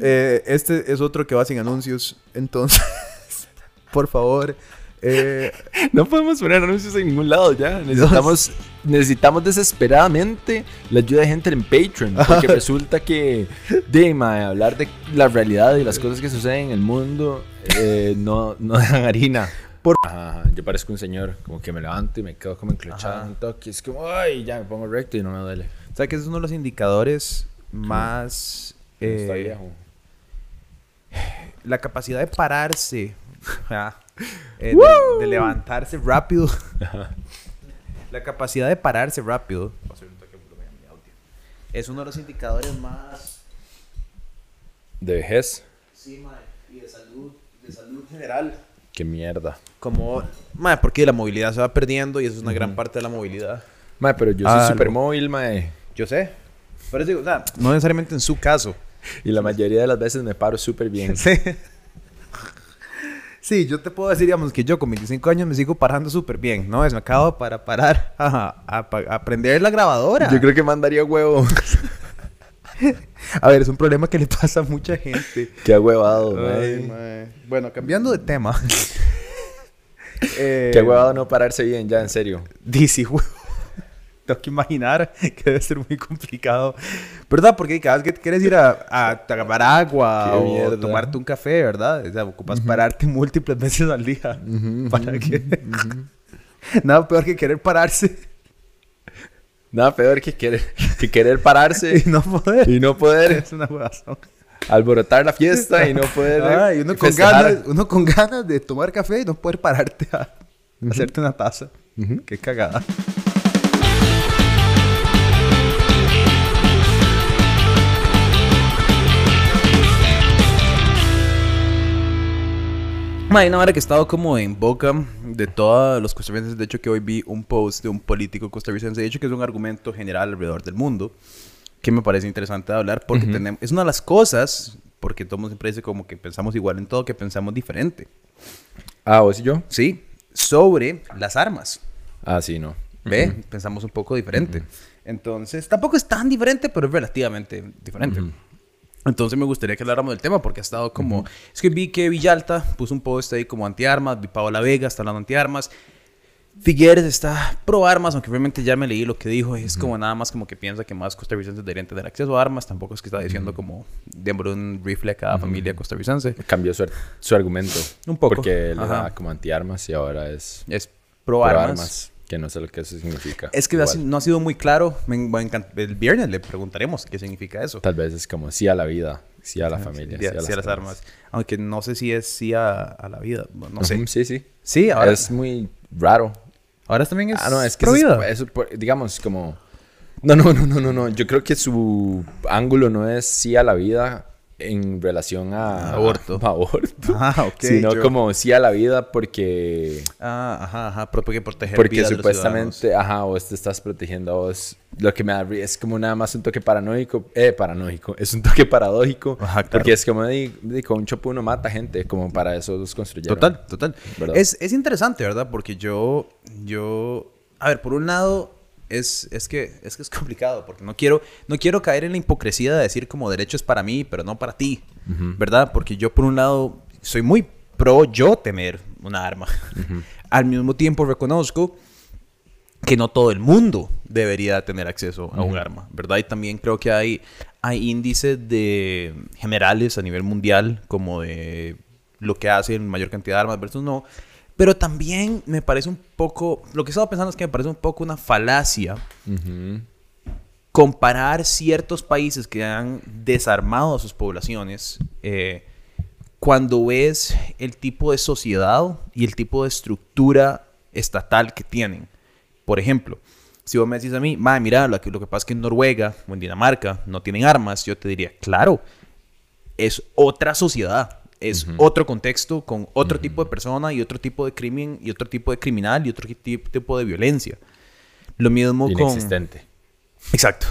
Eh, este es otro que va sin anuncios. Entonces, por favor. eh, No podemos poner anuncios en ningún lado ya. Necesitamos, necesitamos desesperadamente la ayuda de gente en Patreon. Porque resulta que de mae, hablar de la realidad y las cosas que suceden en el mundo eh, no, no dan harina. Por- Ajá. Yo parezco un señor, como que me levanto y me quedo como enclochado un toque. Es como, ay, ya me pongo recto y no me duele. ¿Sabes que ese es uno de los indicadores más. Está eh, viejo. La capacidad de pararse. ah, eh, de, de levantarse rápido. la capacidad de pararse rápido. Es uno de los indicadores más. De vejez. Sí, mae, y de salud, de salud general. Qué mierda. Como, mae, porque la movilidad se va perdiendo y eso es una gran parte de la movilidad. Mae, pero yo Ah, soy lo- super móvil, mae. Yo sé. Pero digo, o sea, no necesariamente en su caso. Y la mayoría de las veces me paro súper bien. Sí. Sí, yo te puedo decir, digamos, que yo con 25 años me sigo parando súper bien, ¿no? Es, me acabo para parar a, a, a prender la grabadora. Yo creo que mandaría huevo. A ver, es un problema que le pasa a mucha gente. Qué huevado. Bueno, cambiando de tema. eh, Qué huevado no pararse bien, ya, en serio. Dice, huevo. Tengo que imaginar que debe ser muy complicado. ¿Verdad? Porque cada vez que quieres ir a, a tomar agua o mierda. tomarte un café, ¿verdad? O sea, ocupas pararte múltiples veces al día. para que... Nada peor que querer pararse Nada peor que querer, que querer y pararse no poder. y no poder Es una huevazón. alborotar la fiesta y no poder Ah, y uno con, festejar. ganas, uno con ganas de tomar café y no poder pararte a hacerte una taza. Qué cagada. Hay una hora que he estado como en boca de todos los costarricenses. De hecho, que hoy vi un post de un político costarricense. De hecho, que es un argumento general alrededor del mundo. Que me parece interesante de hablar. Porque Ujú. tenemos, es una de las cosas. Porque todo mundo siempre dice como que pensamos igual en todo, que pensamos diferente. Ah, ¿vos y yo? Sí, sobre las armas. Ah, sí, no. ¿Ve? Pensamos un poco diferente. Entonces, tampoco es tan diferente, pero es relativamente diferente. Entonces me gustaría que habláramos del tema porque ha estado como... Es que vi que Villalta puso un post ahí como antiarmas, vi Paola Vega está hablando antiarmas. Figueres está pro armas, aunque realmente ya me leí lo que dijo. Es como nada más como que piensa que más costarricenses deberían tener acceso a armas. Tampoco es que está diciendo como démosle un rifle a cada familia costarricense. Cambió su, su argumento. Un poco. Porque él Ajá. era como antiarmas y ahora es Es pro, pro armas. Que no sé lo que eso significa. Es que Igual. no ha sido muy claro. Me, me encant- el viernes le preguntaremos qué significa eso. Tal vez es como sí a la vida, sí a la familia, Sí, sí, a, sí a las armas. Aunque no sé si es sí a, a la vida. No sé. Sí, sí. Sí, ahora, Es muy raro. ahora también es. Ah, no, es que pro es- vida. eso por- digamos, como... No, no, no, no, no, no. Yo creo que su ángulo no es sí a la vida en relación a... Aborto. a aborto. Ah, ok. sino yo- como sí a la vida porque... Ah, ajá, ajá. Porque proteger Porque supuestamente, ajá, vos te estás protegiendo a vos. Lo que me da es como nada más un toque paranoico. Eh, paranoico. Es un toque paradójico. Ajá, claro. Porque es como, con un chopo uno mata gente. Como para eso los construyeron. Total, total. Es, es interesante, ¿verdad? Porque yo, yo, a ver, por un lado, es, es, que, es que es complicado, porque no quiero, no quiero caer en la hipocresía de decir como derecho es para mí, pero no para ti. ¿verdad? Porque yo, por un lado, soy muy pro yo tener una arma. Al mismo tiempo reconozco que no todo el mundo debería tener acceso a un arma, ¿verdad? Y también creo que hay, hay índices de generales a nivel mundial, como de lo que hacen mayor cantidad de armas versus no. Pero también me parece un poco, lo que estaba pensando es que me parece un poco una falacia comparar ciertos países que han desarmado a sus poblaciones eh, cuando ves el tipo de sociedad y el tipo de estructura estatal que tienen. Por ejemplo, si vos me decís a mí, "Ma, mira, lo que, lo que pasa es que en Noruega o en Dinamarca no tienen armas, yo te diría, claro, es otra sociedad, es otro contexto con otro tipo de persona y otro tipo de crimen y otro tipo de criminal y otro ti- tipo de violencia. Lo mismo con... Inexistente. Exacto.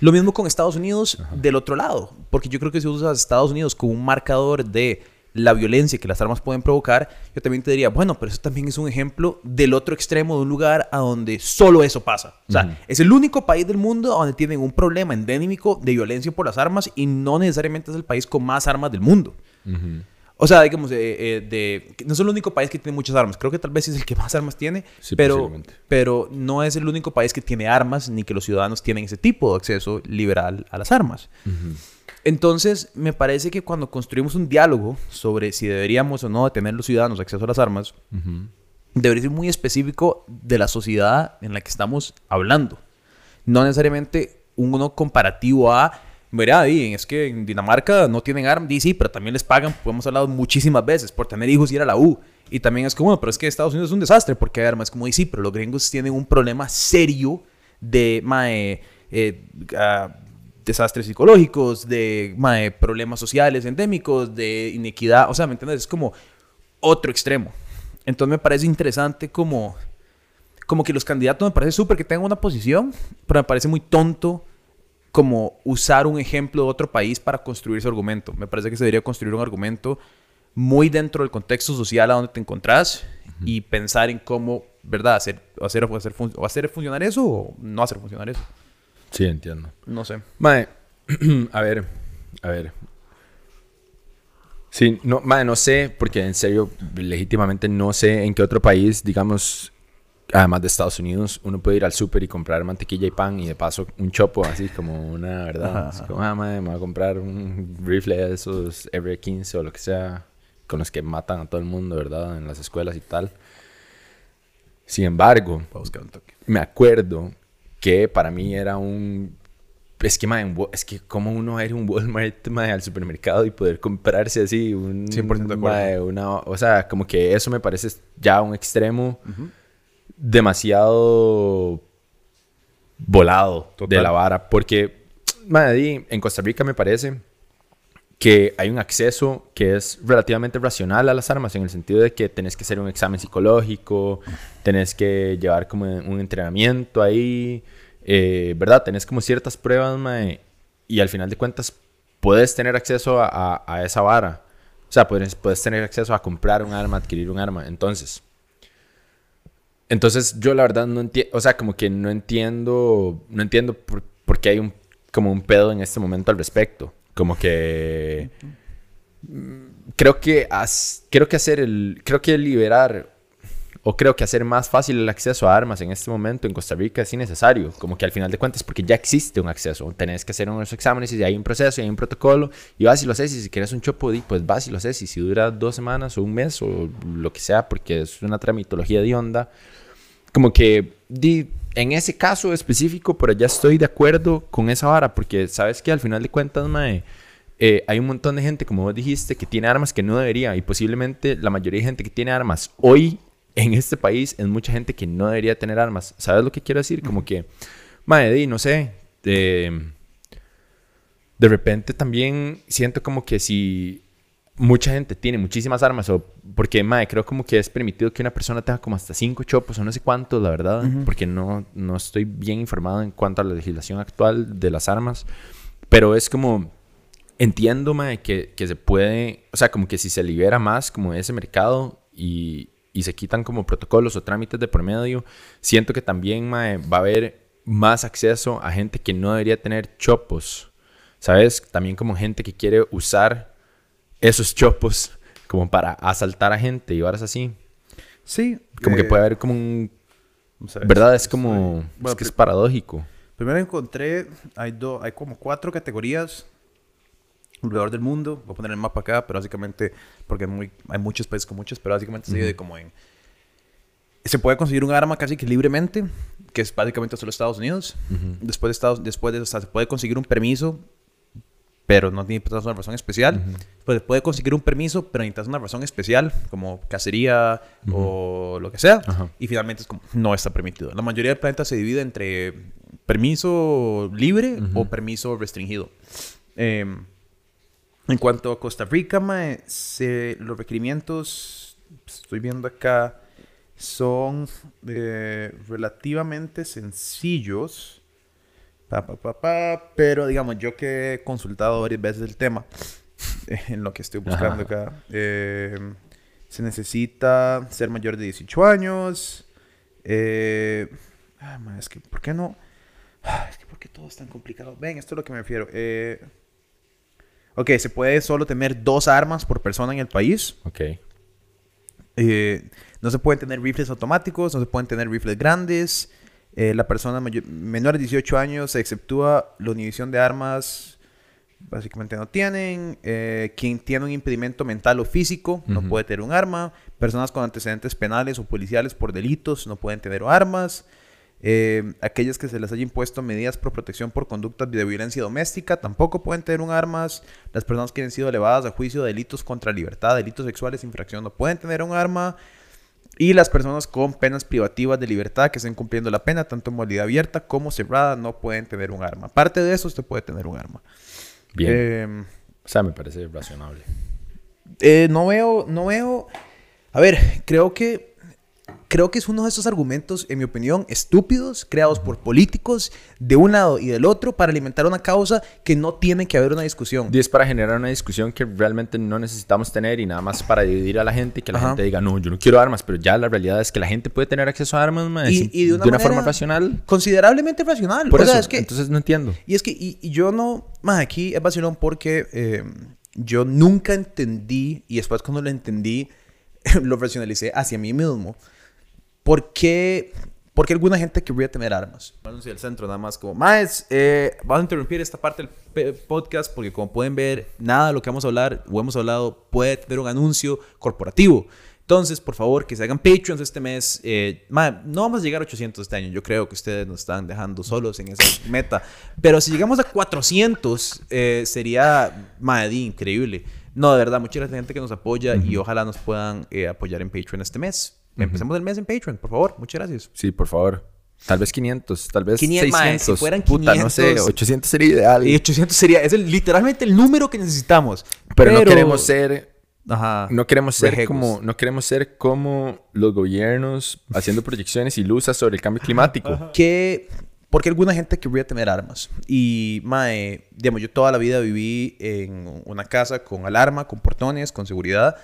Lo mismo con Estados Unidos del otro lado, porque yo creo que si usas Estados Unidos como un marcador de la violencia que las armas pueden provocar, yo también te diría, bueno, pero eso también es un ejemplo del otro extremo de un lugar a donde solo eso pasa. O sea, es el único país del mundo donde tienen un problema endémico de violencia por las armas y no necesariamente es el país con más armas del mundo. O sea, digamos, eh, de, no es el único país que tiene muchas armas. Creo que tal vez es el que más armas tiene, pero, pero no es el único país que tiene armas ni que los ciudadanos tienen ese tipo de acceso liberal a las armas. Entonces, me parece que cuando construimos un diálogo sobre si deberíamos o no tener los ciudadanos acceso a las armas, debería ser muy específico de la sociedad en la que estamos hablando. No necesariamente uno comparativo a Mira, es que en Dinamarca no tienen armas, sí, pero también les pagan, hemos hablado muchísimas veces, por tener hijos y ir a la U. Y también es como, pero es que Estados Unidos es un desastre porque hay armas. Como, sí, pero los gringos tienen un problema serio de eh, ah, desastres psicológicos, de problemas sociales endémicos, de inequidad. O sea, ¿me entiendes? Es como otro extremo. Entonces me parece interesante como, como que los candidatos me parece súper que tengan una posición, pero me parece muy tonto como usar un ejemplo de otro país para construir ese argumento. Me parece que se debería construir un argumento muy dentro del contexto social a donde te encontrás y pensar en cómo, ¿verdad?, hacer, hacer, hacer, o hacer funcionar eso o no hacer funcionar eso. Sí, entiendo. No sé. Mae, a ver, a ver. Sí, no, mae, no sé, porque en serio, legítimamente no sé en qué otro país, digamos, además de Estados Unidos, uno puede ir al súper y comprar mantequilla y pan y de paso un chopo, así como una verdad. Así como, ah, madre, me voy a comprar un rifle de esos R15 o lo que sea, con los que matan a todo el mundo, ¿verdad? En las escuelas y tal. Sin embargo, me acuerdo que para mí era un... Es que, madre, es que como uno ir a un Walmart madre, al supermercado y poder comprarse así un... 100% de acuerdo. una, o sea, como que eso me parece ya un extremo demasiado volado de la vara. Porque, madre, en Costa Rica me parece que hay un acceso que es relativamente racional a las armas, en el sentido de que tenés que hacer un examen psicológico, tenés que llevar como un entrenamiento ahí, eh, ¿verdad? Tenés como ciertas pruebas, y al final de cuentas puedes tener acceso a, a, esa vara. O sea, puedes, puedes tener acceso a comprar un arma, adquirir un arma. Entonces, entonces yo la verdad no entiendo, o sea, como que no entiendo, no entiendo por, qué hay un, como un pedo en este momento al respecto. Como que creo que creo que hacer el creo que liberar o creo que hacer más fácil el acceso a armas en este momento en Costa Rica es innecesario, como que al final de cuentas porque ya existe un acceso, tenés que hacer unos exámenes y hay un proceso y hay un protocolo y vas y lo haces y si quieres un chopo pues vas y lo haces y si dura dos semanas o un mes o lo que sea porque es una tramitología de onda como que di, en ese caso específico, por allá estoy de acuerdo con esa vara, porque sabes que al final de cuentas, mae, eh, hay un montón de gente, como vos dijiste, que tiene armas que no debería, y posiblemente la mayoría de gente que tiene armas hoy en este país es mucha gente que no debería tener armas. ¿Sabes lo que quiero decir? Como que, di, no sé, de, de repente también siento como que si mucha gente tiene muchísimas armas, o porque, madre, creo como que es permitido que una persona tenga como hasta cinco chopos o no sé cuántos, la verdad, porque no, no estoy bien informado en cuanto a la legislación actual de las armas, pero es como, entiendo, madre, que, que se puede, o sea, como que si se libera más como ese mercado y, y se quitan como protocolos o trámites de promedio, siento que también, va a haber más acceso a gente que no debería tener chopos, ¿sabes? También como gente que quiere usar esos chopos como para asaltar a gente y varas así. Sí. Como que eh, puede haber como un... ¿Verdad? Es como... es que es paradójico. Primero encontré, hay, hay como cuatro categorías alrededor del mundo. Voy a poner el mapa acá, pero básicamente, porque muy, hay muchos países con muchos, pero básicamente se divide como en... Se puede conseguir un arma casi que libremente, que es básicamente solo Estados Unidos. Después de Estados, después de, o sea, se puede conseguir un permiso pero no necesitas una razón especial. Pues puede conseguir un permiso, pero necesitas una razón especial, como cacería o lo que sea. Y finalmente es como, no está permitido. La mayoría del planeta se divide entre permiso libre o permiso restringido. Em, en cuanto a Costa Rica, los requerimientos, estoy viendo acá, son eh, relativamente sencillos. Pa, pa, pa, pero digamos, yo que he consultado varias veces el tema, en lo que estoy buscando acá. Eh, se necesita ser mayor de 18 años. Eh, ah, es que, ¿por qué no? Ah, es que, ¿por qué todo es tan complicado? Ven, esto es lo que me refiero. Eh, ok, se puede solo tener dos armas por persona en el país. Ok. Eh, no se pueden tener rifles automáticos, no se pueden tener rifles grandes. Eh, la persona menor de 18 años se exceptúa la inhibición de armas, básicamente no tienen. Eh, quien tiene un impedimento mental o físico no puede tener un arma. Personas con antecedentes penales o policiales por delitos no pueden tener armas. Eh, aquellas que se les haya impuesto medidas por protección por conductas de violencia doméstica tampoco pueden tener un armas. Las personas que han sido elevadas a juicio de delitos contra libertad, delitos sexuales, infracción no pueden tener un arma. Y las personas con penas privativas de libertad que estén cumpliendo la pena, tanto en modalidad abierta como cerrada, no pueden tener un arma. Aparte de eso, usted puede tener un arma. Bien. Em, o sea, me parece razonable. Eh, no veo, no veo. A ver, creo que creo que es uno de esos argumentos, en mi opinión, estúpidos, creados por políticos de un lado y del otro para alimentar una causa que no tiene que haber una discusión. Y es para generar una discusión que realmente no necesitamos tener y nada más para dividir a la gente y que la gente diga, no, yo no quiero armas, pero ya la realidad es que la gente puede tener acceso a armas y, de una, forma racional. Considerablemente racional. Por eso, es que, entonces no entiendo. Y es que y, yo no, más aquí es vacilón porque eh, yo nunca entendí y después cuando lo entendí lo racionalicé hacia mí mismo ¿Por qué, alguna gente querría tener armas? Vamos el centro nada más como, más, eh, vamos a interrumpir esta parte del podcast porque como pueden ver, nada de lo que vamos a hablar o hemos hablado puede tener un anuncio corporativo. Entonces, por favor, que se hagan Patreons este mes. Eh, no vamos a llegar a 800 este año. Yo creo que ustedes nos están dejando solos en esa meta. Pero si llegamos a 400, eh, sería, madre, increíble. No, de verdad, mucha gente que nos apoya y ojalá nos puedan eh, apoyar en Patreon este mes. Empecemos el mes en Patreon, por favor. Muchas gracias. Sí, por favor. Tal vez 500, tal vez 500, 600. si fueran 500. Puta, no sé, 800 sería ideal. Y 800 sería, es literalmente el número que necesitamos. Pero, no queremos ser, Ajá, no queremos ser como, no queremos ser como los gobiernos haciendo proyecciones ilusas sobre el cambio climático. Que, porque alguna gente querría tener armas. Y, mae, digamos, yo toda la vida viví en una casa con alarma, con portones, con seguridad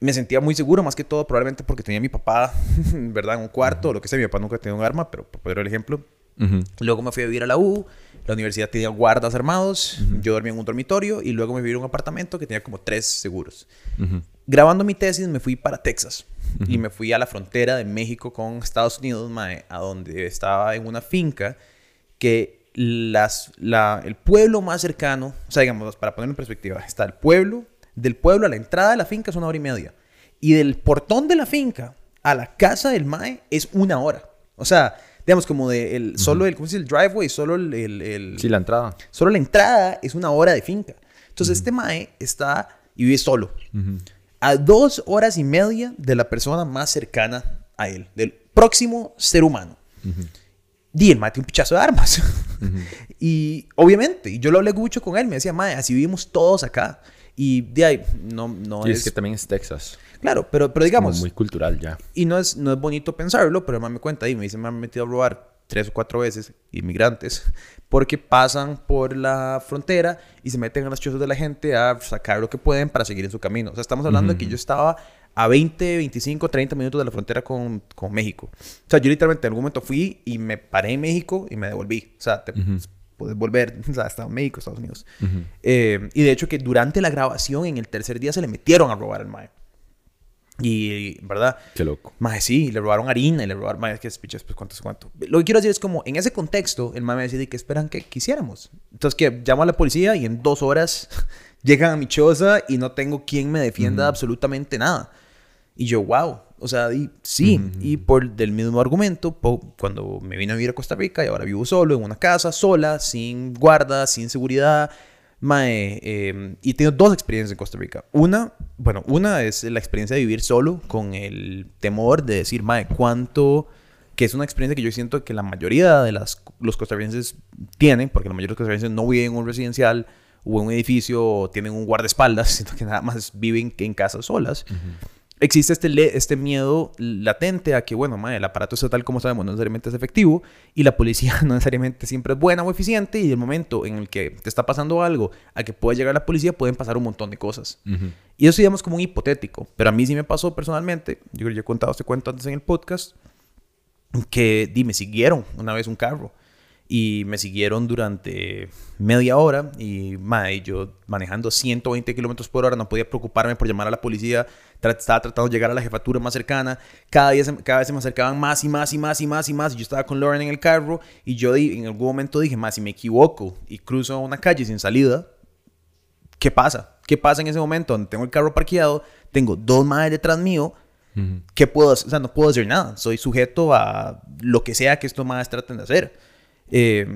me sentía muy seguro, más que todo probablemente porque tenía a mi papá, ¿verdad? En un cuarto, o lo que sea. Mi papá nunca tenía un arma, pero por poner el ejemplo. Luego me fui a vivir a la U. La universidad tenía guardas armados. Yo dormía en un dormitorio. Y luego me fui a un apartamento que tenía como tres seguros. Grabando mi tesis me fui para Texas. Y me fui a la frontera de México con Estados Unidos, a donde estaba en una finca que las, la, el pueblo más cercano, o sea, digamos, para ponerlo en perspectiva, está el pueblo del pueblo a la entrada de la finca es una hora y media. Y del portón de la finca a la casa del Mae es una hora. O sea, digamos, como de el, solo el, ¿cómo se dice? El driveway, solo el, el, Sí, la entrada. Solo la entrada es una hora de finca. Entonces, este Mae está y vive solo. A dos horas y media de la persona más cercana a él, del próximo ser humano. Y el Mae tiene un pichazo de armas. y obviamente, yo lo hablé mucho con él, me decía, Mae, así vivimos todos acá. Y de ahí, no, no y es... que también es Texas. Claro, pero, pero digamos... muy cultural ya. Y no es, no es bonito pensarlo, pero además me cuenta ahí, me dice, me han metido a robar tres o cuatro veces inmigrantes porque pasan por la frontera y se meten en las chozas de la gente a sacar lo que pueden para seguir en su camino. O sea, estamos hablando de que yo estaba a 20, 25, 30 minutos de la frontera con, con, México. O sea, yo literalmente en algún momento fui y me paré en México y me devolví. O sea, te, puedes volver hasta México, Estados Unidos. Eh, y de hecho que durante la grabación, en el tercer día, se le metieron a robar al mae. Y, ¿verdad? Qué loco. Mae, sí, le robaron harina y le robaron, mae, es que pichas, pues cuánto, cuánto. Lo que quiero decir es como, en ese contexto, el mae me decía, ¿qué esperan que quisiéramos? Entonces, que llamo a la policía y en dos horas llegan a mi choza y no tengo quien me defienda absolutamente nada. Y yo, wow, o sea, y, sí, y por del mismo argumento, cuando me vine a vivir a Costa Rica y ahora vivo solo en una casa, sola, sin guarda, sin seguridad, mae, em, y tengo dos experiencias en Costa Rica. Una, bueno, una es la experiencia de vivir solo con el temor de decir, mae, cuánto, que es una experiencia que yo siento que la mayoría de las, los costarricenses tienen, porque la mayoría de los costarricenses no viven en un residencial o en un edificio o tienen un guardaespaldas, sino que nada más viven en casas solas. Existe este, este miedo latente a que, bueno, mae, el aparato estatal, como sabemos, no necesariamente es efectivo y la policía no necesariamente siempre es buena o eficiente y el momento en el que te está pasando algo a que pueda llegar la policía pueden pasar un montón de cosas. Y eso digamos como un hipotético, pero a mí sí me pasó personalmente, yo creo que he contado este cuento antes en el podcast, que di, me siguieron una vez un carro y me siguieron durante media hora y mae, yo manejando 120 kilómetros por hora no podía preocuparme por llamar a la policía, estaba tratando de llegar a la jefatura más cercana, cada, día se- cada vez se me acercaban más y más y más y más y más y yo estaba con Lauren en el carro y yo en algún momento dije, más si me equivoco y cruzo una calle sin salida, ¿qué pasa? ¿Qué pasa en ese momento donde tengo el carro parqueado, tengo dos madres detrás mío? ¿Qué puedo hacer? O sea, no puedo hacer nada. Soy sujeto a lo que sea que estos madres traten de hacer. Eh,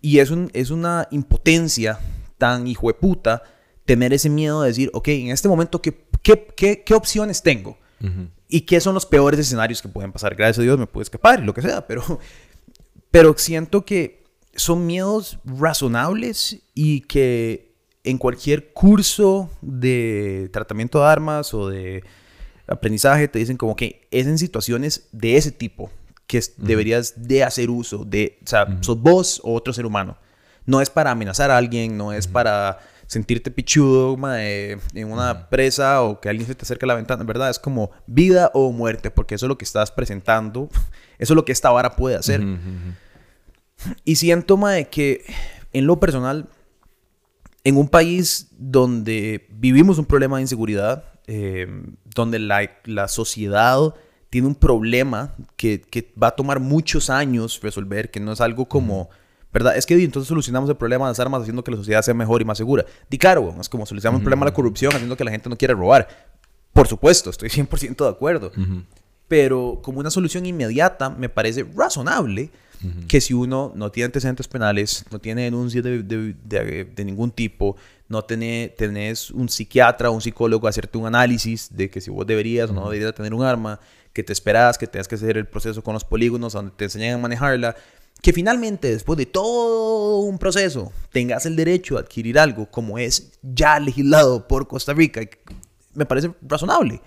y es, un, es una impotencia tan hijo de puta tener ese miedo de decir, ok, en este momento, ¿qué, qué, qué, qué opciones tengo? ¿Y qué son los peores escenarios que pueden pasar? Gracias a Dios me puedo escapar y lo que sea, pero, pero siento que son miedos razonables y que en cualquier curso de tratamiento de armas o de aprendizaje te dicen como que es en situaciones de ese tipo que es- deberías de hacer uso de, o sea, sos vos o otro ser humano. No es para amenazar a alguien, no es para sentirte pichudo mae, en una presa o que alguien se te acerque a la ventana, ¿verdad? Es como vida o muerte, porque eso es lo que estás presentando, eso es lo que esta vara puede hacer. Y siento, mae, que en lo personal, en un país donde vivimos un problema de inseguridad, eh, donde la, la sociedad tiene un problema que, que va a tomar muchos años resolver, que no es algo como, ¿verdad? Es que di, entonces solucionamos el problema de las armas haciendo que la sociedad sea mejor y más segura. Di claro, weón, es como solucionamos el problema de la corrupción haciendo que la gente no quiera robar. Por supuesto, estoy 100% de acuerdo. Pero como una solución inmediata, me parece razonable que si uno no tiene antecedentes penales, no tiene denuncias de, de- de- de ningún tipo, no tiene, tenés un psiquiatra o un psicólogo a hacerte un análisis de que si vos deberías o no deberías tener un arma, que te esperas, que tengas que hacer el proceso con los polígonos donde te enseñan a manejarla, que finalmente, después de todo un proceso, tengas el derecho a adquirir algo como es ya legislado por Costa Rica, me parece razonable.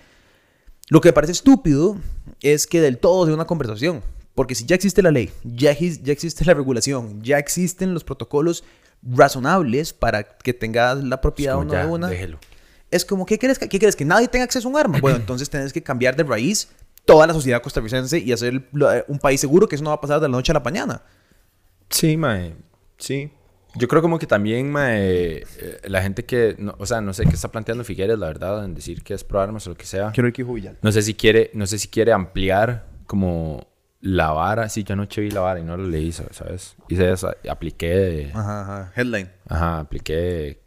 Lo que me parece estúpido es que del todo sea una conversación. Porque si ya existe la ley, ya, ya existe la regulación, ya existen los protocolos razonables para que tengas la propiedad o no de una. déjelo. Es como, ¿qué crees que, qué crees? ¿Que nadie tenga acceso a un arma? Bueno, entonces tenés que cambiar de raíz toda la sociedad costarricense y hacer eh, un país seguro que eso no va a pasar de la noche a la mañana. Sí, mae. Sí. Yo creo como que también, mae, eh, la gente que, no- o sea, no sé qué está planteando Figueres, la verdad, en decir que es pro armas o lo que sea. Quiero ir que Villar. No sé si quiere, no sé si quiere ampliar como la vara. Sí, yo anoche vi la vara y no lo leí, ¿sabes? Hice eso, apliqué Ajá, ajá. Headline. Ajá, apliqué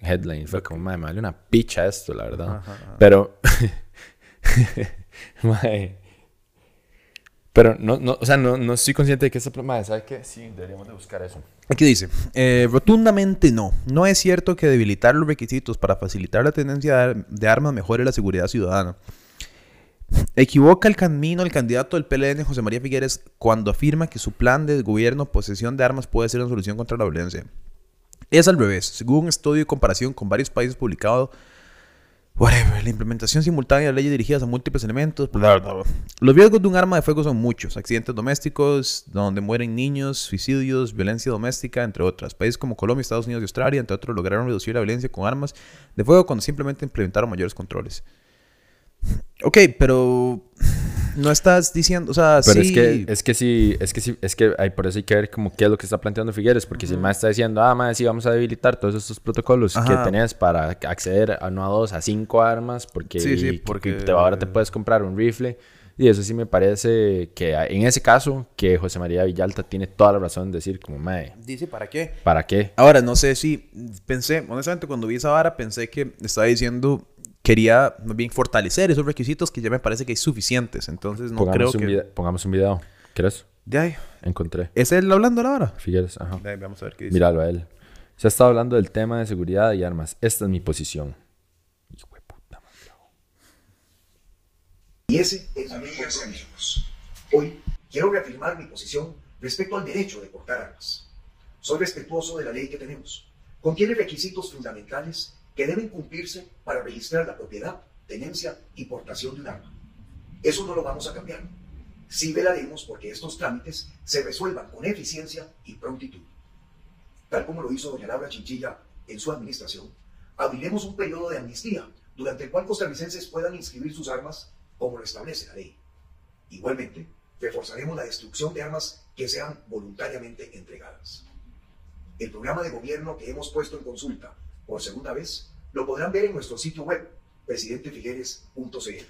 headline. Fue como, madre, me vale una picha esto, la verdad. Ajá, ajá. Pero, mae, pero no, no, o sea, no, no estoy consciente de que esta, madre, ¿sabes qué? Sí, deberíamos de buscar eso. Aquí dice, eh, rotundamente no. No es cierto que debilitar los requisitos para facilitar la tenencia de, ar- de armas mejore la seguridad ciudadana. Equivoca el camino el candidato del PLN, José María Figueres, cuando afirma que su plan de gobierno posesión de armas puede ser una solución contra la violencia. Es al revés. Según un estudio de comparación con varios países publicado, whatever, la implementación simultánea de leyes dirigidas a múltiples elementos. Los riesgos de un arma de fuego son muchos. Accidentes domésticos, donde mueren niños, suicidios, violencia doméstica, entre otras. Países como Colombia, Estados Unidos y Australia, entre otros, lograron reducir la violencia con armas de fuego cuando simplemente implementaron mayores controles. Ok, pero no estás diciendo, o sea, Pero sí. es que, es que sí, es que sí, es que hay, por eso hay que ver como qué es lo que está planteando Figueres, porque si el maestro está diciendo, ah, madre, sí, vamos a debilitar todos estos protocolos que Ajá. tenés para acceder a no a dos, a cinco armas, porque, Sí, sí, porque- te- ahora te puedes comprar un rifle. Y eso sí me parece que en ese caso, que José María Villalta tiene toda la razón de decir como, madre, Dice, ¿para qué? ¿para qué? Ahora, no sé si pensé, honestamente, cuando vi esa vara, pensé que estaba diciendo, quería más bien fortalecer esos requisitos que ya me parece que hay suficientes. Entonces, no pongamos, creo un que. video, pongamos un video. ¿Quieres? De ahí. Encontré. ¿Es él hablando ahora? Figueres, ajá. De ahí, vamos a ver qué dice. Míralo a él. Se ha estado hablando del tema de seguridad y armas. Esta es mi posición. Hijo de puta madre. Y ese es mi compromiso. Hoy quiero reafirmar mi posición respecto al derecho de portar armas. Soy respetuoso de la ley que tenemos. Contiene requisitos fundamentales que deben cumplirse para registrar la propiedad tenencia y portación de un arma. Eso no lo vamos a cambiar. Sí velaremos porque estos trámites se resuelvan con eficiencia y prontitud. Tal como lo hizo doña Laura Chinchilla en su administración, abriremos un periodo de amnistía durante el cual costarricenses puedan inscribir sus armas como lo establece la ley. Igualmente, reforzaremos la destrucción de armas que sean voluntariamente entregadas. El programa de gobierno que hemos puesto en consulta por segunda vez lo podrán ver en nuestro sitio web, presidentefigueres.cl.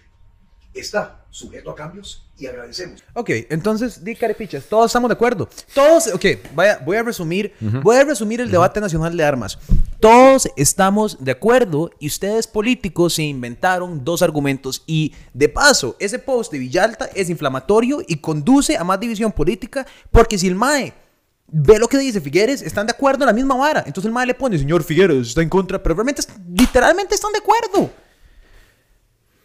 Está sujeto a cambios y agradecemos. Ok, entonces, di carepichas, todos estamos de acuerdo. Todos, ok, vaya, voy a resumir, voy a resumir el debate nacional de armas. Todos estamos de acuerdo y ustedes políticos se inventaron dos argumentos y de paso, ese post de Villalta es inflamatorio y conduce a más división política porque si el MAE ve lo que dice Figueres, están de acuerdo en la misma vara. Entonces el MAE le pone, señor Figueres, está en contra, pero realmente, literalmente están de acuerdo.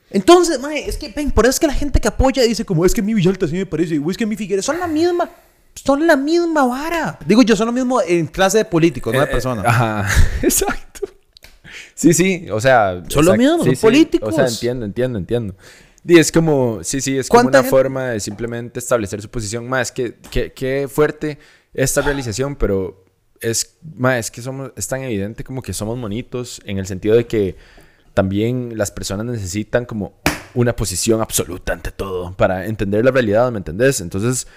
Entonces, mae, es que, ven, por eso es que la gente que apoya dice como, es que mi Villalta sí me parece, o es que mi Figueres, son la misma, son la misma vara. Digo yo, son lo mismo en clase de políticos, no de Eh, personas. Ajá, exacto. Sí, sí, o sea. Son lo mismo, son sí, sí. políticos. O sea, entiendo, entiendo, entiendo. Y es como, sí, sí, es como ¿Cuánta una gente- forma de simplemente establecer su posición. Más que, que, que fuerte esta realización, pero es, ma, es que somos, es tan evidente como que somos monitos en el sentido de que también las personas necesitan como una posición absoluta ante todo para entender la realidad, ¿me entendés? Entonces,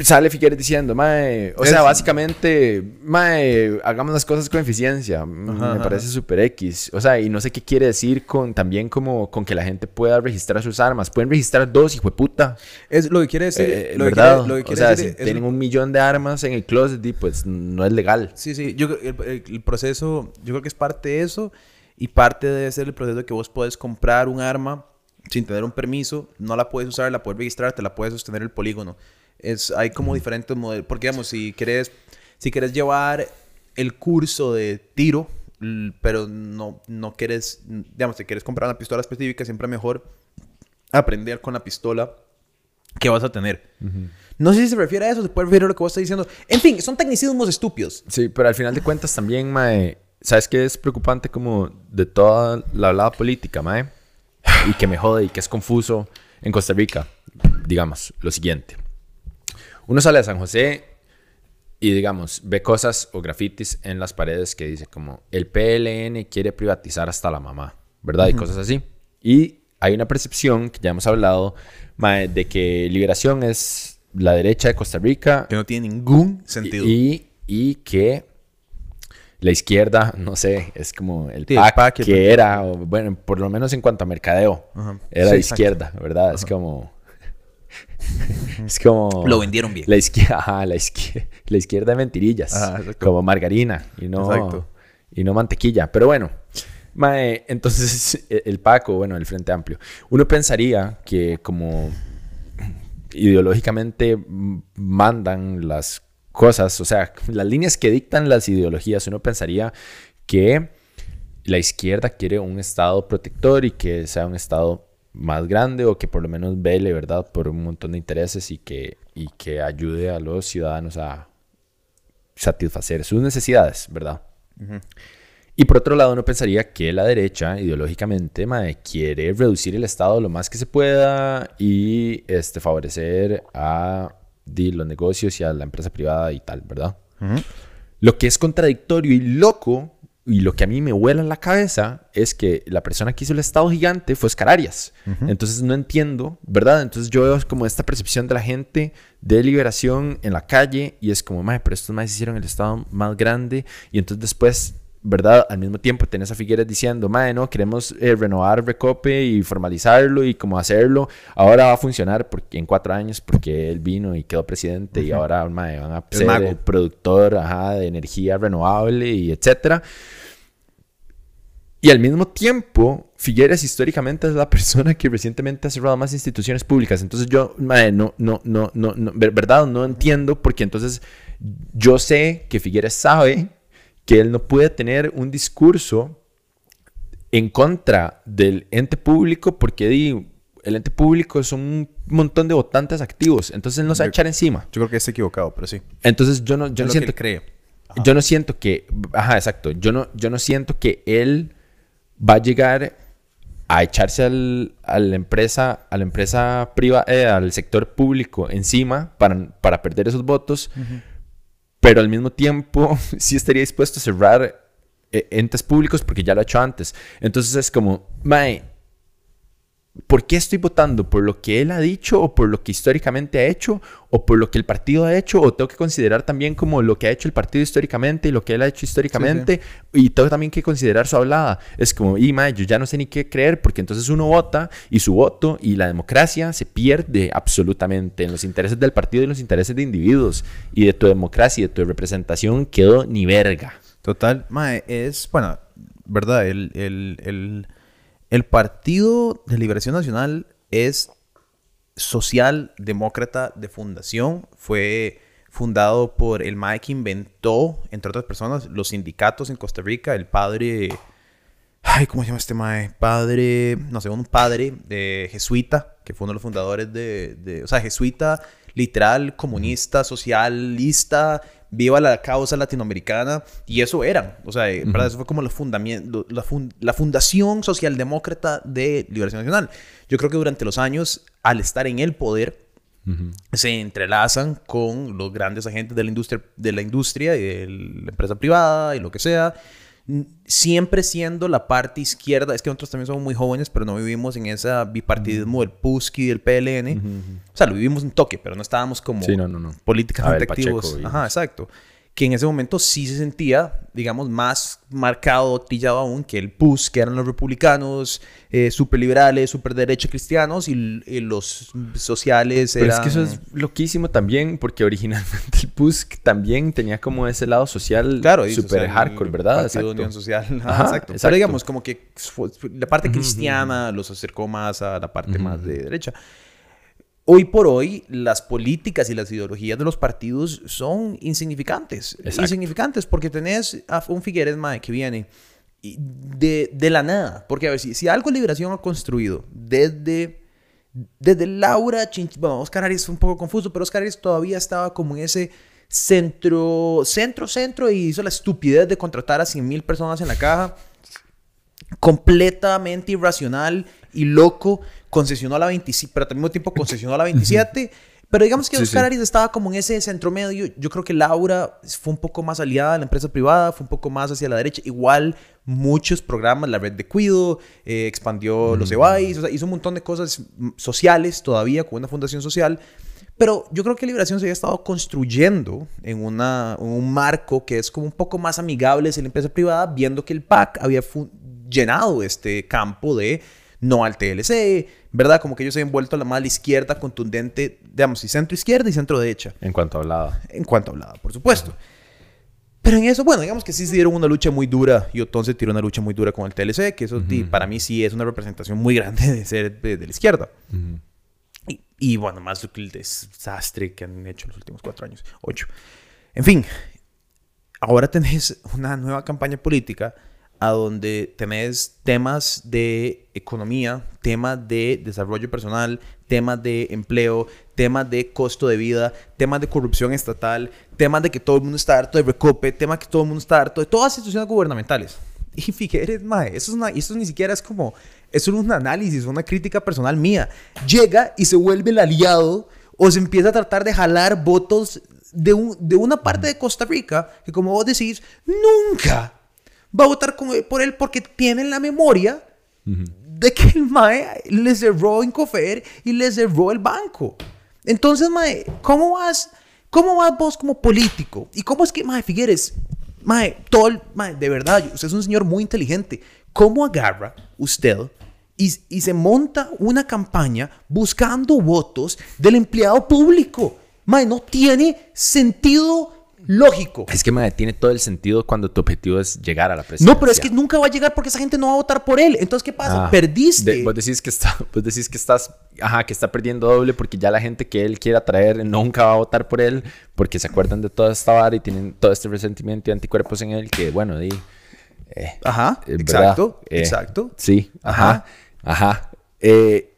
sale Figueres diciendo, mae, o sea, básicamente, mae, hagamos las cosas con eficiencia. Mm, Ajá, me parece súper X. O sea, y no sé qué quiere decir con también como con que la gente pueda registrar sus armas. Pueden registrar dos, hijo de puta. Es lo que quiere decir, Eh, lo, que ¿verdad? quiere, lo que o sea, decir si es- tienen un millón de armas en el closet, di, pues no es legal. Sí, sí, yo el, proceso, yo creo que es parte de eso y parte debe ser el proceso de que vos puedes comprar un arma sin tener un permiso, no la puedes usar, la puedes registrar, te la puedes sostener el polígono. Es, hay como diferentes modelos, porque digamos, si quieres, si quieres llevar el curso de tiro, pero no, no quieres, digamos, si quieres comprar una pistola específica, siempre es mejor aprender con la pistola que vas a tener. No sé si se refiere a eso, se puede referir a lo que vos estás diciendo. En fin, son tecnicismos estúpidos. Sí, pero al final de cuentas también, mae, ¿sabes qué es preocupante como de toda la hablada política, mae? Y que me jode y que es confuso en Costa Rica, digamos, lo siguiente. Uno sale a San José y, digamos, ve cosas o grafitis en las paredes que dice como el PLN quiere privatizar hasta la mamá, ¿verdad? Y cosas así. Y hay una percepción, que ya hemos hablado, de que liberación es la derecha de Costa Rica Que no tiene ningún sentido. y, y que la izquierda, no sé, es como el Sí, el PAC, PAC y el que era, o bueno, por lo menos en cuanto a mercadeo, Ajá. era Sí, izquierda, ¿verdad? Es como... es como... Lo vendieron bien. La izquierda, ajá, la izquierda, la izquierda de mentirillas, Ajá, como margarina y no, Exacto. y no mantequilla. Pero bueno, mae, entonces e- el Paco, bueno, el Frente Amplio, uno pensaría que como ideológicamente mandan las cosas, o sea, las líneas que dictan las ideologías, uno pensaría que la izquierda quiere un Estado protector y que sea un Estado más grande o que por lo menos vele, ¿verdad?, por un montón de intereses y que, y que ayude a los ciudadanos a satisfacer sus necesidades, ¿verdad? Y por otro lado, uno pensaría que la derecha, ideológicamente, mae, quiere reducir el Estado lo más que se pueda y este, favorecer a di, los negocios y a la empresa privada y tal, ¿verdad? Lo que es contradictorio y loco, y lo que a mí me vuela en la cabeza, es que la persona que hizo el Estado gigante fue Oscar Arias. Entonces no entiendo, ¿verdad? Entonces yo veo como esta percepción de la gente de liberación en la calle y es como, madre, pero estos más hicieron el Estado más grande y entonces después... ¿Verdad? Al mismo tiempo tenés a Figueres diciendo, madre, no, queremos eh, renovar Recope y formalizarlo y cómo hacerlo. Ahora va a funcionar porque en cuatro años porque él vino y quedó presidente y ahora, madre, van a El ser mago. el productor ajá, de energía renovable y etcétera. Y al mismo tiempo, Figueres históricamente es la persona que recientemente ha cerrado más instituciones públicas. Entonces yo, madre, no, no, no, no, no, ver- verdad, no entiendo porque entonces yo sé que Figueres sabe que él no puede tener un discurso en contra del ente público porque el ente público son un montón de votantes activos. Entonces él no se va a echar encima. Yo creo que está equivocado, pero sí. Entonces yo no, yo no siento que cree. yo no siento que, ajá, exacto, yo no, yo no siento que él va a llegar a echarse al, a la empresa, a la empresa privada, eh, al sector público encima para, para perder esos votos, pero al mismo tiempo sí estaría dispuesto a cerrar eh, entes públicos porque ya lo ha hecho antes. Entonces es como, mae, ¿por qué estoy votando? ¿Por lo que él ha dicho o por lo que históricamente ha hecho o por lo que el partido ha hecho? ¿O tengo que considerar también como lo que ha hecho el partido históricamente y lo que él ha hecho históricamente? Y tengo también que considerar su hablada. Es como, y mae, yo ya no sé ni qué creer porque entonces uno vota y su voto y la democracia se pierde absolutamente en los intereses del partido y los intereses de individuos. Y de tu democracia y de tu representación quedó ni verga. Total, mae, es, bueno, verdad, el, el, el el Partido de Liberación Nacional es socialdemócrata de fundación. Fue fundado por el MAE que inventó, entre otras personas, los sindicatos en Costa Rica. El padre. Ay, ¿cómo se llama este MAE? Padre. No sé, un padre de jesuita, que fue uno de los fundadores de. de o sea, jesuita, literal, comunista, socialista viva la causa latinoamericana, y eso eran, o sea, Eso fue como la, la, fundación socialdemócrata de Liberación Nacional. Yo creo que durante los años, al estar en el poder, se entrelazan con los grandes agentes de la industria, de la industria y de la empresa privada y lo que sea, siempre siendo la parte izquierda, es que nosotros también somos muy jóvenes, pero no vivimos en ese bipartidismo del PUSC y del PLN. O sea, lo vivimos en toque, pero no estábamos como políticamente activos. Ajá, exacto que en ese momento sí se sentía, digamos, más marcado, tillado aún que el PUS, que eran los republicanos, eh, súper liberales, súper derecho cristianos, y, los sociales eran... Pero es que eso es loquísimo también, porque originalmente el PUS también tenía como ese lado social claro, súper hardcore, ¿verdad? Partido Unión Social. exacto. Pero digamos, como que la parte cristiana los acercó más a la parte más de derecha hoy por hoy las políticas y las ideologías de los partidos son insignificantes. Insignificantes porque tenés a un Figueres Mae que viene de, de, la nada. Porque a ver, si, si algo Liberación ha construido desde, desde Laura bueno, Oscar Arias es un poco confuso, pero Oscar Arias todavía estaba como en ese centro, centro, centro y hizo la estupidez de contratar a 100 mil personas en la caja. Completamente irracional y loco concesionó a la 27, pero al mismo tiempo concesionó a la 27. Pero digamos que Oscar Arias estaba como en ese centro medio. Yo creo que Laura fue un poco más aliada a la empresa privada, fue un poco más hacia la derecha. Igual muchos programas, la red de cuido, eh, expandió los EBAIS, o sea, hizo un montón de cosas sociales todavía con una fundación social. Pero yo creo que Liberación se había estado construyendo en, una, en un marco que es como un poco más amigable hacia la empresa privada, viendo que el PAC había llenado este campo de no al TLC, ¿verdad? Como que ellos se han vuelto la más izquierda contundente, digamos, y centro izquierda y centro derecha. En cuanto a hablada. En cuanto a hablada, por supuesto. Pero en eso, bueno, digamos que sí se dieron una lucha muy dura y entonces tiró una lucha muy dura con el TLC, que eso para mí sí es una representación muy grande de ser de, la izquierda. y, y, bueno, más el desastre que han hecho los últimos cuatro años, ocho. En fin, ahora tenés una nueva campaña política a donde tenés temas de economía, temas de desarrollo personal, temas de empleo, temas de costo de vida, temas de corrupción estatal, temas de que todo el mundo está harto de recope, temas que todo el mundo está harto de todas las instituciones gubernamentales. Y Figueres, mae, eso, es una, eso ni siquiera es como, eso es un análisis, una crítica personal mía. Llega y se vuelve el aliado o se empieza a tratar de jalar votos de, un, de una parte de Costa Rica que como vos decís, nunca va a votar por él porque tiene la memoria de que el Mae le cerró Incofer y le cerró el banco. Entonces, Mae, ¿cómo vas, cómo vas vos como político? ¿Y cómo es que, Mae Figueres, Mae, todo el, mae, de verdad, usted es un señor muy inteligente. ¿Cómo agarra usted y, y se monta una campaña buscando votos del empleado público? Mae, no tiene sentido lógico. Es que, madre, tiene todo el sentido cuando tu objetivo es llegar a la presidencia. No, pero es que nunca va a llegar porque esa gente no va a votar por él. Entonces, ¿qué pasa? Ah, Perdiste. vos, decís que está, vos decís que estás, ajá, que está perdiendo doble porque ya la gente que él quiere atraer nunca va a votar por él porque se acuerdan de toda esta vara y tienen todo este resentimiento y anticuerpos en él que, bueno, di... Eh, ajá, exacto, eh, exacto. Sí, ajá, ajá. Eh,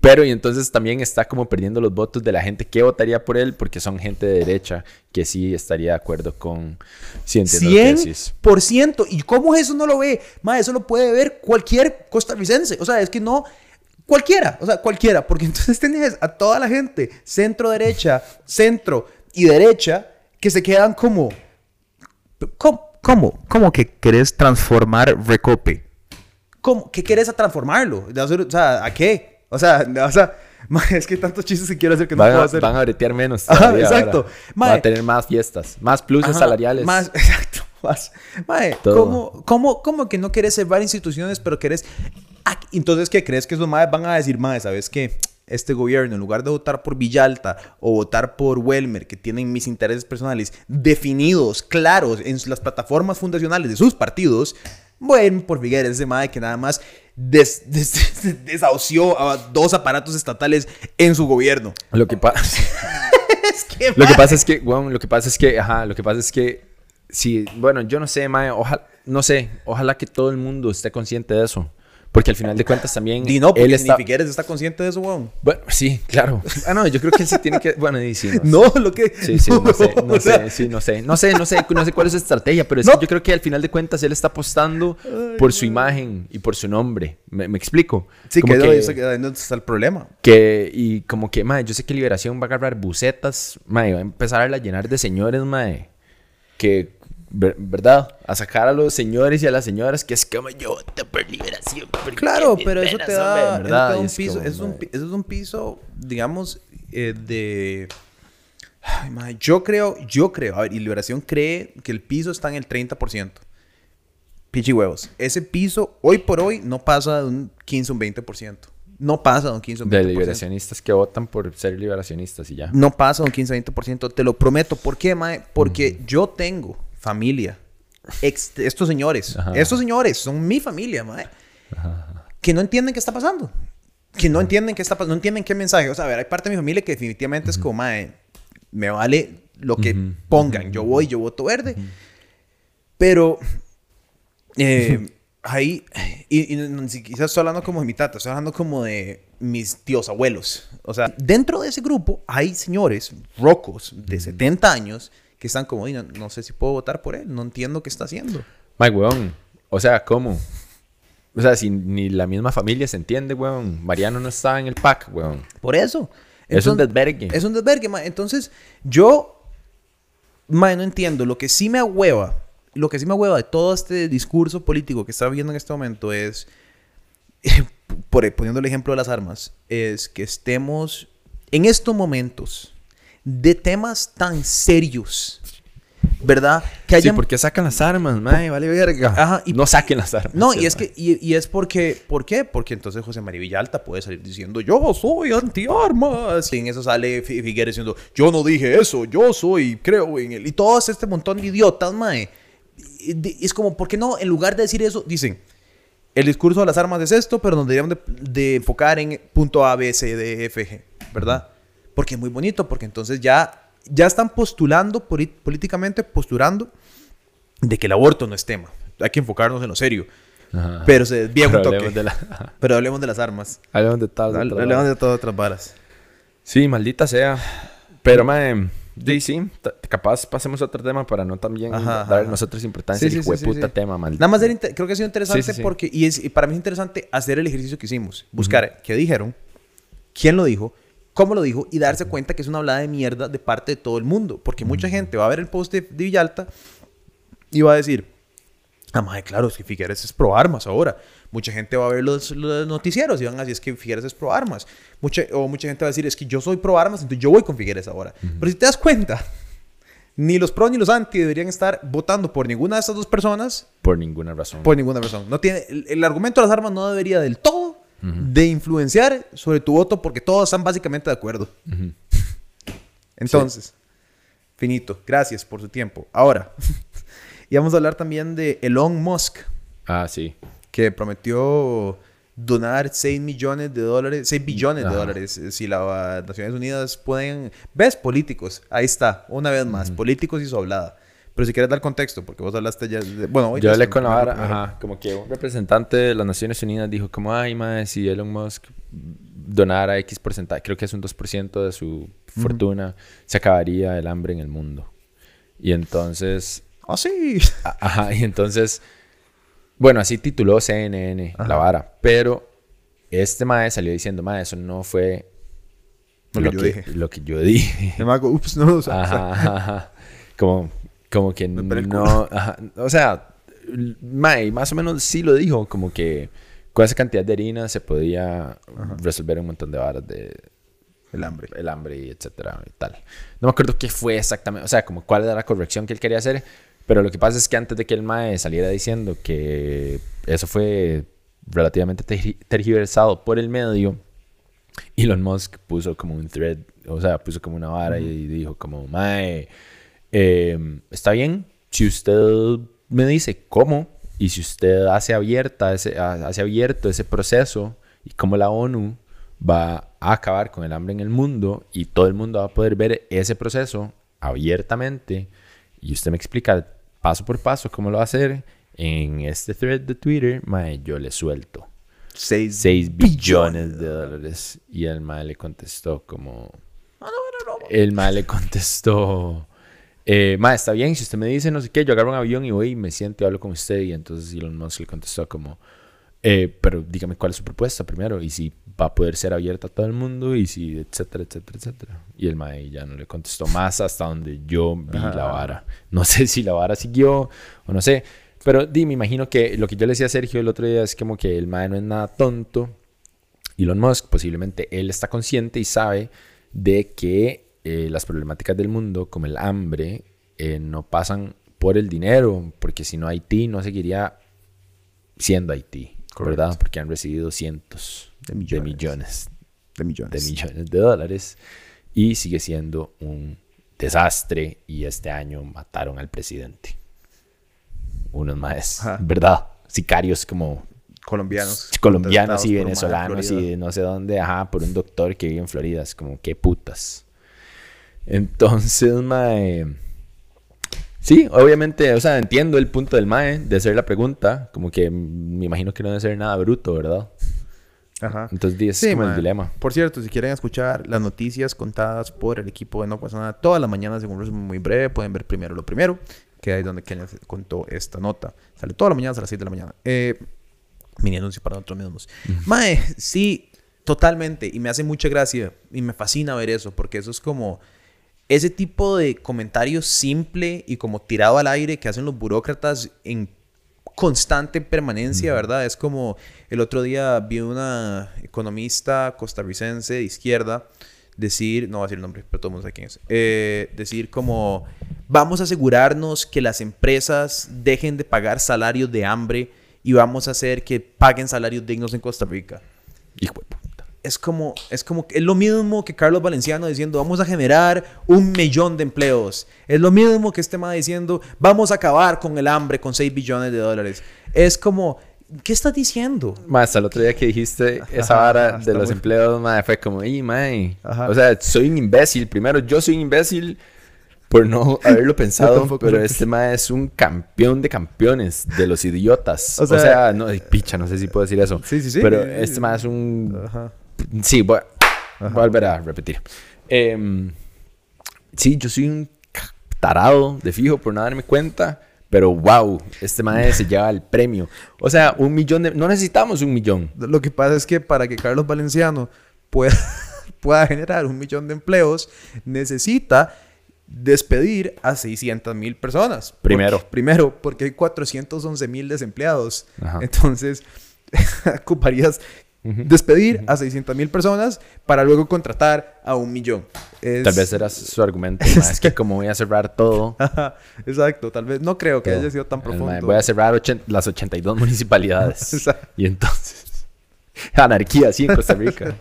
Pero y entonces también está como perdiendo los votos de la gente que votaría por él porque son gente de derecha que sí estaría de acuerdo con... Sí, entiendo lo que decís. 100%. ¿Y cómo eso no lo ve? Eso lo puede ver cualquier costarricense. O sea, es que no... Cualquiera, o sea, cualquiera. Porque entonces tenés a toda la gente, centro, derecha, centro y derecha, que se quedan como... ¿Cómo? ¿Cómo, ¿Cómo que querés transformar Recope? ¿Cómo? ¿Qué querés transformarlo? O sea, ¿a qué? O sea, o sea es que hay tantos chistes que quiero hacer que no van, puedo hacer. Van a bretear menos. Ajá, exacto. Va a tener más fiestas, más pluses Ajá, salariales. Más, exacto. Más. Mae. ¿cómo, cómo, cómo que no querés salvar instituciones, pero querés... Ah, Entonces, ¿qué crees que esos maes van a decir, mae, ¿sabes qué? Este gobierno, en lugar de votar por Villalta o votar por Welmer, que tienen mis intereses personales definidos, claros, en las plataformas fundacionales de sus partidos, bueno, por Figueres, ese mae que nada más des- des- desahució a dos aparatos estatales en su gobierno. Lo que pasa... Es que, Lo que pasa es que, weón, lo que pasa es que, ajá, lo que pasa es que, sí, bueno, yo no sé, mae, ojalá, no sé, ojalá que todo el mundo esté consciente de eso. Porque al final de cuentas también Di no, porque él ni está... Figueres está consciente de eso, weón. Bueno, sí, claro. Ah, no, yo creo que él sí tiene que, bueno, y sí, no sé. No, lo que... Sí, sí, no sé, no o sea, sé, sí, no sé, no sé, no sé, no sé cuál es su estrategia, pero es No. que yo creo que al final de cuentas él está apostando por su imagen y por su nombre. ¿Me, me explico? Sí, Como que, que, eso- ahí no está el problema. que- y como que, mae, yo sé que Liberación va a agarrar bucetas, mae, va a empezar a llenar de señores, mae, que, ver- ¿verdad? A sacar a los señores y a las señoras que es como yo Liberación. porque Claro, pero eso te hombre", da, eso un es piso, eso es un, mae, pi- eso es un piso, digamos, eh, de... Ay, yo creo, yo creo, a ver, y Liberación cree que el piso está en el 30%. Pichi huevos. Ese piso, hoy por hoy, no pasa de un 15 o un 20%. No pasa de un 15 o un 20%. De liberacionistas que votan por ser liberacionistas y ya. No pasa un 15 20%, te lo prometo. ¿Por qué, mae? Porque yo tengo familia. Ex- estos señores, Ajá. estos señores son mi familia, mae. Que no entienden qué está pasando. Que no entienden qué está pasando, no entienden qué mensaje. O sea, a ver, hay parte de mi familia que definitivamente es como, mae, me vale lo que pongan. Yo voy, yo voto verde. Pero eh, ahí, y, y siquiera estoy hablando como de mi tata, estoy hablando como de mis tíos abuelos. O sea, dentro de ese grupo hay señores rocos de 70 años que están como, "Ay, no, no sé si puedo votar por él, no entiendo qué está haciendo. Mike, weón. O sea, ¿cómo? O sea, si ni la misma familia se entiende, weón. Mariano no está en el pack, weón. Por eso. Es un desvergue. Es un desvergue, ma. Entonces, yo, ma, no entiendo. Lo que sí me ahueva, lo que sí me ahueva de todo este discurso político que está viendo en este momento es, por, poniendo el ejemplo de las armas, es que estemos en estos momentos de temas tan serios, ¿verdad? Que Sí, hayan... ¿por qué sacan las armas, mae? Vale verga. Ajá, y- no saquen las armas. No, sí, y es mae. que, y, y es porque, ¿por qué? Porque entonces José María Villalta puede salir diciendo, yo soy antiarmas. Y en eso sale Fi- Figueres diciendo, yo no dije eso, yo soy, creo en él. Y todo este montón de idiotas, mae. Y- Es como, ¿por qué no? En lugar de decir eso, dicen, el discurso de las armas es esto, pero nos deberíamos de, de enfocar en punto A, B, C, D, F, G, ¿verdad? Porque es muy bonito, porque entonces ya, ya están postulando, políticamente postulando, de que el aborto no es tema. Hay que enfocarnos en lo serio. Ajá. Pero se desvía un toque. de la- Pero hablemos de las armas. Hablemos de tal. Hablemos de todas otras varas. Sí, maldita sea. Pero, mae, sí, sí. Capaz pasemos a otro tema para no también Ajá, dar ajá. nosotros importancia Sí, sí, de sí, puta tema, maldita. Nada más era creo que ha sido interesante porque, y, es, y para mí es interesante hacer el ejercicio que hicimos. Buscar qué dijeron, quién lo dijo, cómo lo dijo y darse cuenta que es una hablada de mierda de parte de todo el mundo. Porque mucha gente va a ver el post de, de Villalta y va a decir, ah, madre, claro, es que Figueres es pro armas ahora. Mucha gente va a ver los, los noticieros y van a decir, es que Figueres es pro armas. Mucha, o mucha gente va a decir, es que yo soy pro armas, entonces yo voy con Figueres ahora. Pero si te das cuenta, ni los pro ni los anti deberían estar votando por ninguna de estas dos personas Por ninguna razón. por ninguna razón. No tiene, el, el argumento de las armas no debería del todo de influenciar sobre tu voto porque todos están básicamente de acuerdo. Entonces, finito. Gracias por su tiempo. Ahora, y vamos a hablar también de Elon Musk, Ah, sí. que prometió donar 6 millones de dólares, 6 billones de dólares eh, si las Naciones Unidas pueden... ¿Ves? Políticos. Ahí está. Una vez más. Políticos y su hablada. Pero si quieres dar contexto, porque vos hablaste ya... de- bueno, hoy Yo hablé con la vara, primero. ajá, como que un representante de las Naciones Unidas dijo como, ay, mae, si Elon Musk donara X porcentaje, creo que es un 2% de su fortuna, se acabaría el hambre en el mundo. Y entonces... Ah, sí. Ajá, y entonces... Bueno, así tituló CNN la vara. Pero este mae salió diciendo, mae, eso no fue Lo lo, que yo que, dije. lo que yo dije. Me hago, ups, no, o sea, Ajá, ajá, ajá. Como, como que no. ajá. O sea, mae, más o menos sí lo dijo. Como que con esa cantidad de harina se podía resolver un montón de varas de el hambre. el hambre y etcétera y tal. No me acuerdo qué fue exactamente, o sea, como cuál era la corrección que él quería hacer, pero lo que pasa es que antes de que el mae saliera diciendo que eso fue relativamente tergi- tergiversado por el medio, Elon Musk puso como un thread, o sea, puso como una vara y dijo como, mae, eh, está bien, si usted me dice cómo y si usted hace abierta ese, ha- hace abierto ese proceso y cómo la ONU va a acabar con el hambre en el mundo y todo el mundo va a poder ver ese proceso abiertamente y usted me explica paso por paso cómo lo va a hacer en este thread de Twitter, mae, yo le suelto 6 6 billones de dólares. Y el mae le contestó como... El mae le contestó... Eh, mae, está bien, si usted me dice no sé qué, yo agarro un avión y voy y me siento y hablo con usted. Y entonces Elon Musk le contestó como... eh, pero dígame cuál es su propuesta primero y si va a poder ser abierta a todo el mundo y si etcétera, etcétera, etcétera. Y el mae ya no le contestó más hasta donde yo vi la vara. No sé si la vara siguió o no sé. Pero di, me imagino que lo que yo le decía a Sergio el otro día es como que el mae no es nada tonto. Elon Musk, posiblemente él está consciente y sabe de que eh, las problemáticas del mundo, como el hambre, eh, no pasan por el dinero, porque si no Haití no seguiría siendo Haití, Correcto. ¿verdad? Porque han recibido cientos De de millones. de millones. de millones de dólares y sigue siendo un desastre y este año mataron al presidente. Unos más, Ajá. ¿verdad? Sicarios como Colombianos. colombianos y venezolanos y no sé dónde, ajá, por un doctor que vive en Florida, es como qué putas. Entonces, mae, sí, obviamente, o sea, entiendo el punto del mae de hacer la pregunta, como que me imagino que no debe ser nada bruto, ¿verdad? Ajá. Entonces, es Sí, como el dilema. Por cierto, si quieren escuchar las noticias contadas por el equipo de No Pasa Nada todas las mañanas en un resumen muy breve, pueden ver primero lo primero, que ahí es donde Kenia contó esta nota. Sale todas las mañanas a las 7 de la mañana. Eh, mini anuncio para nosotros mismos. Mae, sí, totalmente. Y me hace mucha gracia y me fascina ver eso, porque eso es como ese tipo de comentario simple y como tirado al aire que hacen los burócratas en constante permanencia, ¿verdad? Es como el otro día vi una economista costarricense de izquierda decir, no voy a decir el nombre, pero todo el mundo sabe quién es, eh, decir como, vamos a asegurarnos que las empresas dejen de pagar salarios de hambre y vamos a hacer que paguen salarios dignos en Costa Rica Hijo de puta. Es como, es como, es lo mismo que Carlos Valenciano diciendo, vamos a generar un millón de empleos. Es lo mismo que este man diciendo, vamos a acabar con el hambre con 6 billones de dólares. Es como, ¿qué estás diciendo? Más el otro día que dijiste esa vara ajá, de los muy- empleados, madre, fue como, y mae. O sea, soy un imbécil. Primero, yo soy un imbécil por no haberlo pensado, tampoco pero este mae es un campeón de campeones de los idiotas. O O sea- sea, no, picha, no sé si puedo decir eso. Sí, sí, sí. Pero este mae es un Ajá. Sí, voy, voy a volver a repetir. Em, sí, yo soy un tarado de fijo por no darme cuenta, pero wow, este mae se lleva el premio. O sea, un millón de... No necesitamos un millón. Lo que pasa es que para que Carlos Valenciano pueda, pueda generar un millón de empleos, necesita despedir a 600 mil personas. Primero. Porque- primero, porque hay 411 mil desempleados. Ajá. Entonces, ocuparías despedir a 600 mil personas para luego contratar a un millón. Es- Tal vez era su argumento. es que como voy a cerrar todo... Exacto, tal vez no creo que haya sido tan mae, profundo. voy a cerrar ochen- las 82 municipalidades. Y entonces... Anarquía, sí, en Costa Rica.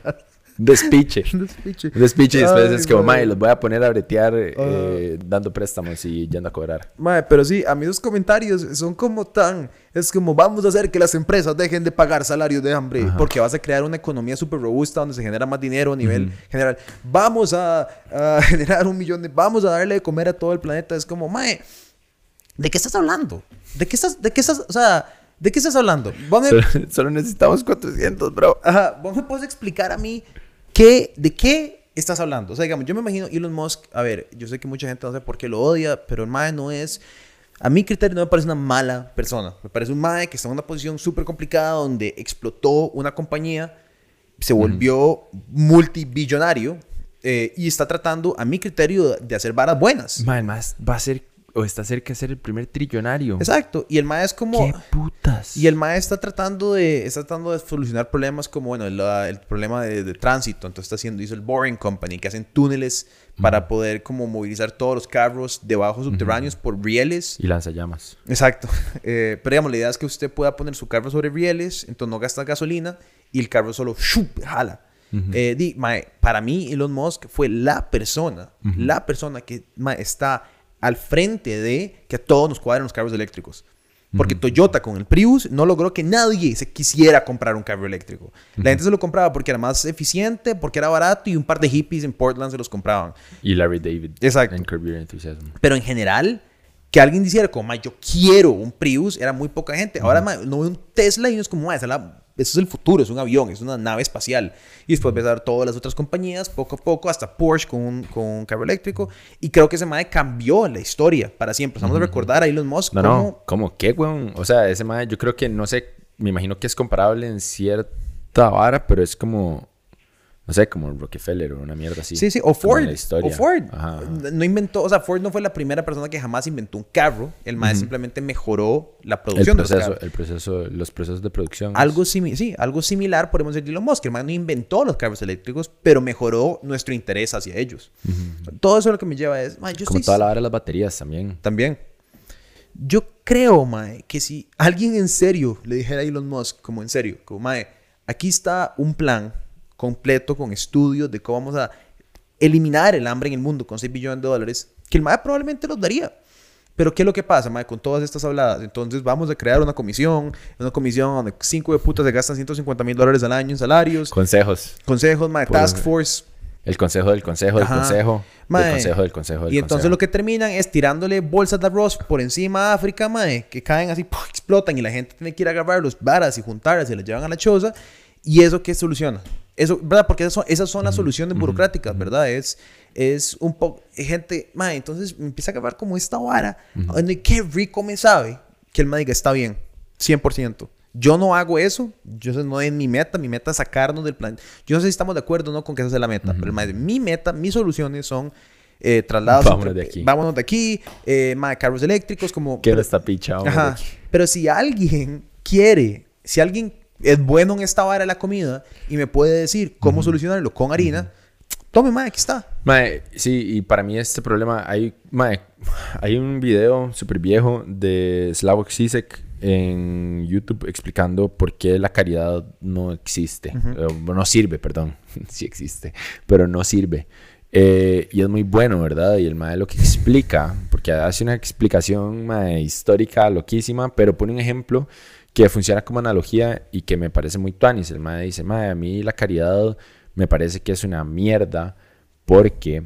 Despiche. Despiche. Despiche y después Ay, es como, mae. los voy a poner a bretear eh, dando préstamos y yendo a cobrar. Mae, pero sí, a mí esos comentarios son como tan... Es como, vamos a hacer que las empresas dejen de pagar salarios de hambre porque vas a crear una economía súper robusta donde se genera más dinero a nivel general. Vamos a, a generar un millón de... Vamos a darle de comer a todo el planeta. Es como, mae, ¿de qué estás hablando? ¿De qué estás... De qué estás... O sea, ¿De qué estás hablando? Me, Solo, solo necesitamos 400, bro. ajá, vos me puedes explicar a mí qué, de qué estás hablando. O sea, digamos, yo me imagino Elon Musk, a ver, yo sé que mucha gente no sé por qué lo odia, pero el MAE no es, a mi criterio no me parece una mala persona. Me parece un MAE que está en una posición súper complicada donde explotó una compañía, se volvió multibillonario eh, y está tratando, a mi criterio, de hacer varas buenas. Mae, más va a ser o está cerca de ser el primer trillonario. Exacto. Y el MAE es como... ¿Qué putas? Y el MAE está tratando de, está tratando de solucionar problemas como, bueno, la- el problema de, de tránsito. Entonces está haciendo, hizo el Boring Company, que hacen túneles para poder como movilizar todos los carros debajo subterráneos por rieles. Y lanzallamas. Exacto. Eh, pero digamos, la idea es que usted pueda poner su carro sobre rieles, entonces no gasta gasolina y el carro solo ¡shup! jala. Eh, di, mae, para mí, Elon Musk fue la persona, la persona que mae, está al frente de que a todos nos cuadren los carros eléctricos. Porque Toyota con el Prius no logró que nadie se quisiera comprar un carro eléctrico. La gente se lo compraba porque era más eficiente, porque era barato y un par de hippies en Portland se los compraban. Y Larry David. Exacto. En Curb Your Enthusiasm. Pero en general, que alguien dijera como, "Ma, yo quiero un Prius, era muy poca gente. Ahora, ma, no veo un Tesla y uno es como, "Ma, esa es la- eso es el futuro, es un avión, es una nave espacial. Y después ves a ver todas las otras compañías, poco a poco, hasta Porsche con un, con un carro eléctrico. Y creo que ese mae cambió la historia para siempre. Vamos a recordar a Elon Musk No, como... no. ¿Cómo? ¿Qué, weón? O sea, ese mae, yo creo que, no sé, me imagino que es comparable en cierta vara, pero es como, no sé, como Rockefeller o una mierda así. Sí, sí, o Ford. O Ford. Ajá. No inventó, o sea, Ford no fue la primera persona que jamás inventó un carro. El mae simplemente mejoró la El producción de los proceso, carros. el proceso, los procesos de producción. Algo, simi- sí, algo similar podemos decir de Elon Musk. El man no inventó los carros eléctricos, pero mejoró nuestro interés hacia ellos. Todo eso lo que me lleva es, "Mae, yo como estoy toda la de las baterías también. también. Yo creo, mae, que si alguien en serio le dijera a Elon Musk, como en serio, como mae, aquí está un plan completo con estudios de cómo vamos a eliminar el hambre en el mundo con 6 billones de dólares, que el mae probablemente los daría. Pero ¿qué es lo que pasa, mae, con todas estas habladas? Entonces vamos a crear una comisión, una comisión donde cinco de putas se gastan 150 mil dólares al año en salarios, Consejos. consejos, mae, Por- task force. El consejo del consejo del Ajá. consejo. Mae, Del consejo del consejo del Y entonces consejo. lo que terminan es tirándole bolsas de arroz por encima a África, mae, que caen así, ¡puf! explotan y la gente tiene que ir a agarrar los varas y juntarlas y las llevan a la choza. ¿Y eso qué soluciona? Eso, ¿verdad? Porque esas son, esas son las soluciones burocráticas, ¿verdad? Es, es un poco, gente, mae, entonces me empieza a agarrar como esta vara, donde qué rico me sabe que el mae diga, está bien, 100%. Yo no hago eso, yo sé, no es mi meta, mi meta es sacarnos del plan. Yo no sé si estamos de acuerdo o no con que esa sea la meta, pero el mae, mi meta, mis soluciones son eh, traslados. Vámonos entre- de aquí. Vámonos de aquí, eh, mae, carros eléctricos, como... Quiero pero- esta picha. Ajá. Pero si alguien quiere, si alguien es bueno en esta vara de la comida y me puede decir cómo solucionarlo con harina, tome, mae, aquí está. Mae, sí, y para mí este problema, hay, mae, hay un video súper viejo de Slavoj Zizek en YouTube explicando por qué la caridad no existe, Eh, no sirve, perdón, sí existe, pero no sirve. Eh, y es muy bueno, ¿verdad? Y el mae lo que explica, porque hace una explicación mae, histórica loquísima, pero pone un ejemplo que funciona como analogía y que me parece muy tuanis. El mae dice, mae, a mí la caridad me parece que es una mierda porque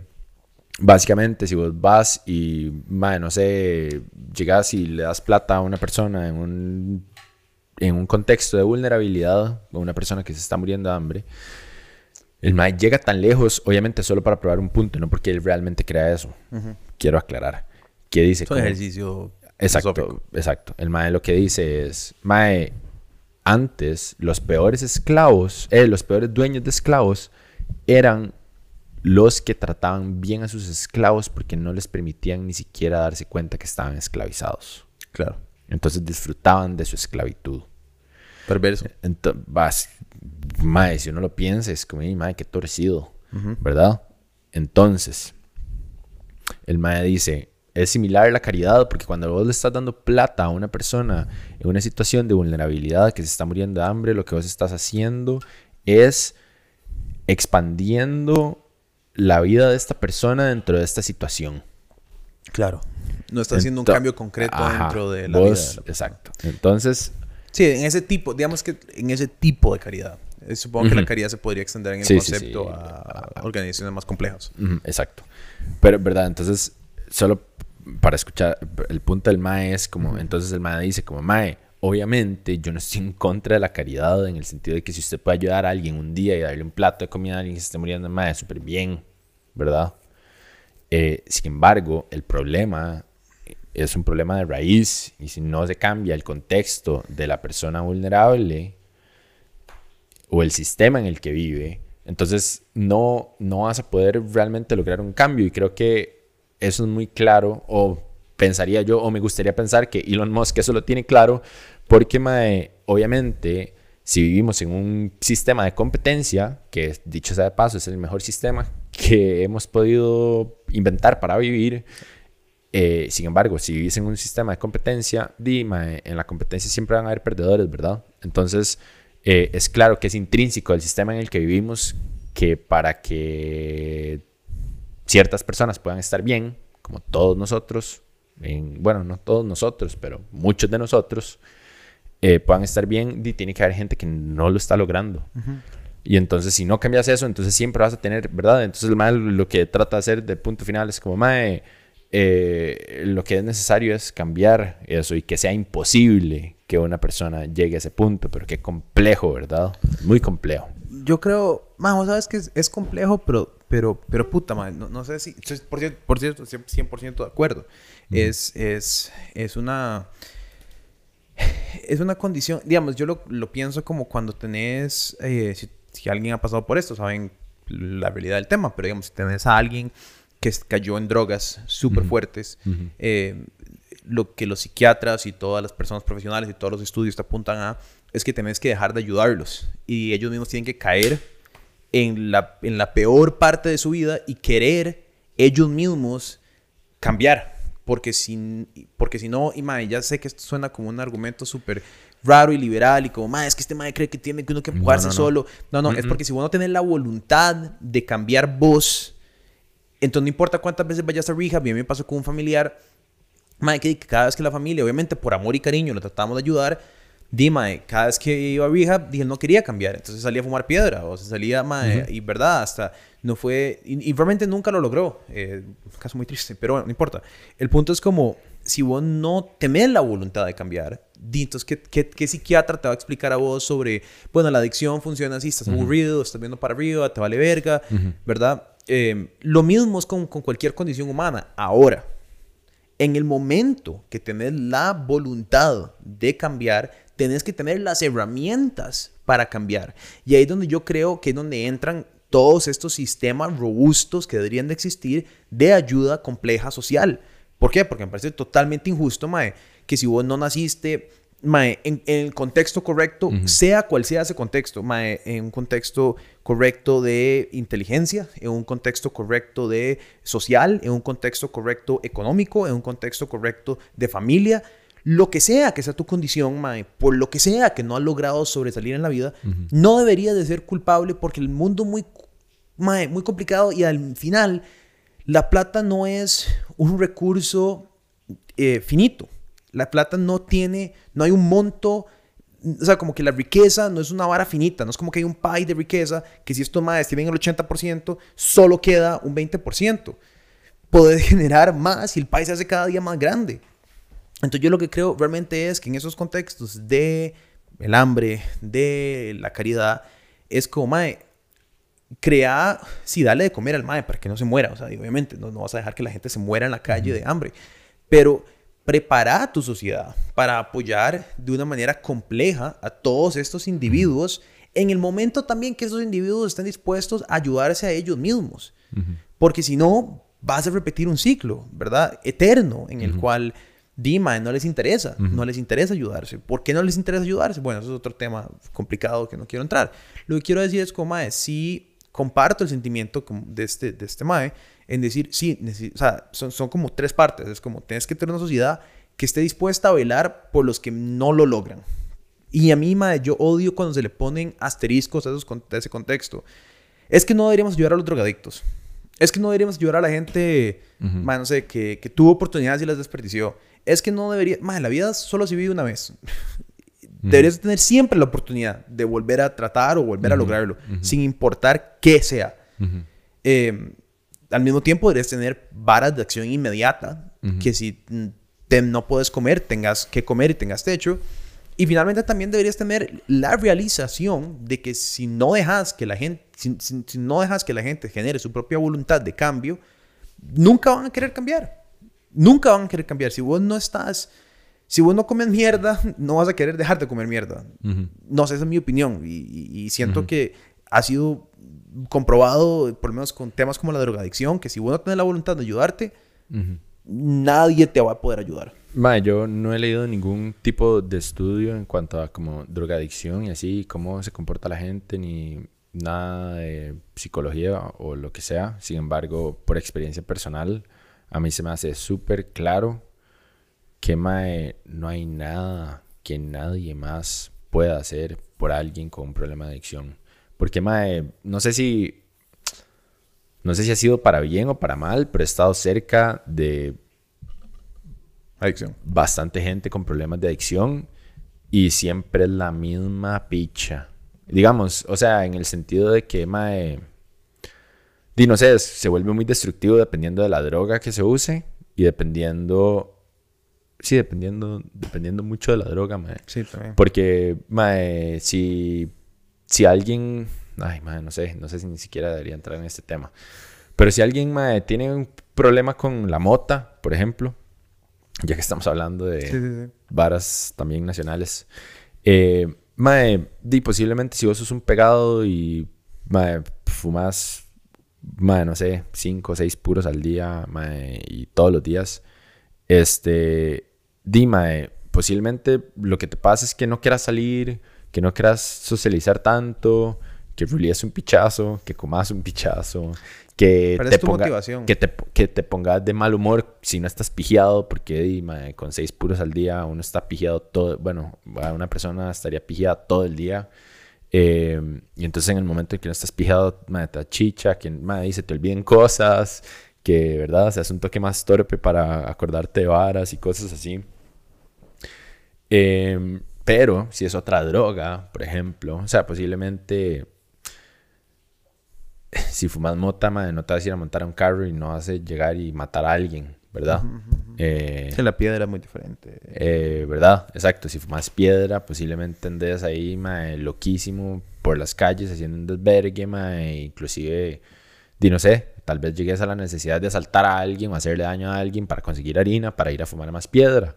básicamente si vos vas y, mae, no sé, llegas y le das plata a una persona en un, en un contexto de vulnerabilidad, a una persona que se está muriendo de hambre, el mae llega tan lejos, obviamente solo para probar un punto, no porque él realmente crea eso. Quiero aclarar. Que dice Es un ejercicio Exacto, exacto. El mae lo que dice es, mae, antes los peores esclavos, eh, los peores dueños de esclavos eran los que trataban bien a sus esclavos porque no les permitían ni siquiera darse cuenta que estaban esclavizados. Claro. Entonces disfrutaban de su esclavitud. Perverso. Entonces, vas, mae, si uno lo piensa, es como, "Ey, mae, qué torcido, ¿verdad? Entonces, el mae dice, es similar a la caridad, porque cuando vos le estás dando plata a una persona en una situación de vulnerabilidad que se está muriendo de hambre, lo que vos estás haciendo es expandiendo la vida de esta persona dentro de esta situación. Claro. No está haciendo un cambio concreto Ajá, dentro de la vos- vida. de la- Exacto. Entonces, Sí, en ese tipo, digamos que en ese tipo de caridad. Eh, Supongo que la caridad se podría extender en el Sí, concepto sí. a organizaciones más complejas. Exacto. Pero, ¿verdad? Entonces, solo para escuchar, el punto del MAE es como, entonces el MAE dice como, MAE, obviamente yo no estoy en contra de la caridad en el sentido de que si usted puede ayudar a alguien un día y darle un plato de comida a alguien que se esté muriendo, más súper bien, ¿verdad? Eh, sin embargo, el problema es un problema de raíz y si no se cambia el contexto de la persona vulnerable o el sistema en el que vive, entonces no, no vas a poder realmente lograr un cambio y creo que eso es muy claro o pensaría yo o me gustaría pensar que Elon Musk eso lo tiene claro porque obviamente si vivimos en un sistema de competencia, que dicho sea de paso es el mejor sistema que hemos podido inventar para vivir, eh, sin embargo, si vivís en un sistema de competencia, dime, en la competencia siempre van a haber perdedores, ¿verdad? Entonces, eh, es claro que es intrínseco el sistema en el que vivimos que para que ciertas personas puedan estar bien, como todos nosotros, en, bueno, no todos nosotros, pero muchos de nosotros, eh, puedan estar bien, tiene que haber gente que no lo está logrando. Y entonces, si no cambias eso, entonces siempre vas a tener, ¿verdad? Entonces, el mal lo que trata de hacer de punto final es como, mae, eh, lo que es necesario es cambiar eso y que sea imposible que una persona llegue a ese punto, pero qué complejo, ¿verdad? Muy complejo. Yo creo, vamos, sabes que es, complejo, pero, pero, pero puta, madre, no, sé si, por cierto, por cierto 100% de acuerdo. es, es, es una es una condición, digamos, yo lo, lo pienso como cuando tenés, eh, si, si, alguien ha pasado por esto, saben la realidad del tema, pero digamos, si tenés a alguien que cayó en drogas súper fuertes, eh, lo que los psiquiatras y todas las personas profesionales y todos los estudios te apuntan a es que tenés que dejar de ayudarlos. Y ellos mismos tienen que caer en la, en la peor parte de su vida y querer ellos mismos cambiar. Porque si, porque si no, y madre, ya sé que esto suena como un argumento súper raro y liberal y como, madre, es que este madre cree que tiene que uno que empujarse solo. No, no, es porque si vos no tenés la voluntad de cambiar vos, entonces no importa cuántas veces vayas a rehab, mí me pasó con un familiar, madre, que cada vez que la familia, obviamente por amor y cariño, lo tratamos de ayudar, Dime, cada vez que iba a rehab, dije, no quería cambiar. Entonces salía a fumar piedra o se salía, mae, y verdad, hasta no fue, y, realmente nunca lo logró. Eh, un caso muy triste, pero bueno, no importa. El punto es como, si vos no tenés la voluntad de cambiar, entonces, ¿qué, qué, qué psiquiatra te va a explicar a vos sobre, bueno, la adicción funciona así, estás aburrido, estás viendo para arriba, te vale verga, ¿verdad? Eh, lo mismo es con, con cualquier condición humana. Ahora, en el momento que tenés la voluntad de cambiar, tenés que tener las herramientas para cambiar. Y ahí es donde yo creo que es donde entran todos estos sistemas robustos que deberían de existir de ayuda compleja social. ¿Por qué? Porque me parece totalmente injusto, Mae, que si vos no naciste mae, en, el contexto correcto, sea cual sea ese contexto, mae, en un contexto correcto de inteligencia, en un contexto correcto de social, en un contexto correcto económico, en un contexto correcto de familia, lo que sea que sea tu condición, mae, por lo que sea que no has logrado sobresalir en la vida, no deberías de ser culpable porque el mundo muy, mae, muy complicado y al final la plata no es un recurso eh, finito. La plata no tiene, no hay un monto, o sea, como que la riqueza no es una vara finita, no es como que hay un pie de riqueza que si estos maes tienen el 80%, solo queda un 20%. Puede generar más y el país se hace cada día más grande. Entonces yo lo que creo realmente es que en esos contextos de el hambre, de la caridad, es como, mae, crea, sí, dale de comer al mae para que no se muera, o sea, obviamente no, no vas a dejar que la gente se muera en la calle de hambre, pero prepara a tu sociedad para apoyar de una manera compleja a todos estos individuos en el momento también que esos individuos estén dispuestos a ayudarse a ellos mismos. Porque si no, vas a repetir un ciclo, ¿verdad? Eterno, en el cual Dima no les interesa, no les interesa ayudarse. ¿Por qué no les interesa ayudarse? Bueno, eso es otro tema complicado que no quiero entrar. Lo que quiero decir es como, mae, sí comparto el sentimiento de este, de este mae, en decir, sí, o sea, son, son como tres partes. Es como, tienes que tener una sociedad que esté dispuesta a velar por los que no lo logran. Y a mí, madre, yo odio cuando se le ponen asteriscos a, esos, ese contexto. Es que no deberíamos ayudar a los drogadictos. Es que no deberíamos ayudar a la gente, no sé, que, que, tuvo oportunidades y las desperdició. Es que no debería... Madre, la vida solo se vive una vez. Deberías tener siempre la oportunidad de volver a tratar o volver a lograrlo, sin importar qué sea. Eh, al mismo tiempo deberías tener varas de acción inmediata, que si te, no puedes comer, tengas que comer y tengas techo. Y finalmente también deberías tener la realización de que si no dejas que la gente, si, si- si no dejas que la gente genere su propia voluntad de cambio, nunca van a querer cambiar. Nunca van a querer cambiar. Si vos no estás, si vos no comes mierda, no vas a querer dejar de comer mierda. No sé, esa es mi opinión. Y, y- y siento que ha sido comprobado, por lo menos con temas como la drogadicción, que si vos no tienes la voluntad de ayudarte, nadie te va a poder ayudar. Mae, yo no he leído ningún tipo de estudio en cuanto a como drogadicción y así, cómo se comporta la gente, ni nada de psicología o lo que sea. Sin embargo, por experiencia personal, a mí se me hace súper claro que no hay nada que nadie más pueda hacer por alguien con un problema de adicción. Porque mae, no sé si no sé si ha sido para bien o para mal, pero he estado cerca de Adicción. bastante gente con problemas de adicción y siempre es la misma picha. Digamos, o sea, en el sentido de que, mae, di, no sé, se vuelve muy destructivo dependiendo de la droga que se use y dependiendo, sí, dependiendo, dependiendo mucho de la droga, mae. Sí, también. Porque, mae, si, si alguien, ay, mae, no sé, no sé si ni siquiera debería entrar en este tema. Pero si alguien, mae, tiene un problema con la mota, por ejemplo, ya que estamos hablando de Sí, sí, sí. varas también nacionales, eh, mae, di, posiblemente si vos sos un pegado y, mae, fumas, mae, no sé, cinco o seis puros al día, mae, y todos los días, este, di, mae, posiblemente lo que te pasa es que no quieras salir, que no quieras socializar tanto, que es un pichazo, que comas un pichazo, que Pero te es tu ponga- motivación. que te, que te pongas de mal humor si no estás pigiado, porque con seis puros al día uno está pigiado todo, bueno, a una persona estaría pigiada todo el día. Eh, y entonces en el momento en que no estás pijado, mae, te chicha, que y se te olviden cosas, que verdad, se hace un toque más torpe para acordarte de varas y cosas así. Eh, pero si es otra droga, por ejemplo, o sea, posiblemente si fumas mota, mae, no te vas a ir a montar a un carro y no vas a llegar y matar a alguien, ¿verdad? Eh, Sí, la piedra es muy diferente. eh, ¿Verdad? Exacto. Si fumas piedra, posiblemente andes ahí, mae, loquísimo por las calles haciendo un desvergue, mae, inclusive, di no sé, tal vez llegues a la necesidad de asaltar a alguien o hacerle daño a alguien para conseguir harina, para ir a fumar más piedra.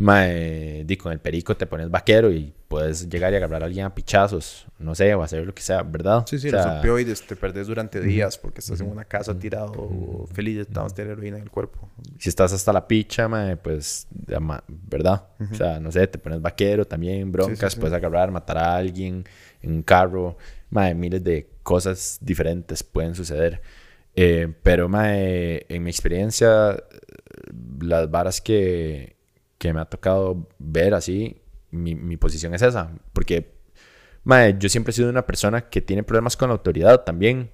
Mae, di con el perico te pones vaquero y puedes llegar y agarrar a alguien a pichazos, no sé, o hacer lo que sea, ¿verdad? Sí, sí, O los sea, opioides te perdés durante días porque estás en una casa tirado o feliz de tener heroína en el cuerpo. si estás hasta la picha, mae, pues, ya ma- ¿verdad? O sea, no sé, te pones vaquero también, broncas, sí. puedes agarrar, matar a alguien en un carro, mae, miles de cosas diferentes pueden suceder. Eh, pero, mae, en mi experiencia, eh, las varas que, que me ha tocado ver así, mi, mi posición es esa, porque, mae, yo siempre he sido una persona que tiene problemas con la autoridad también.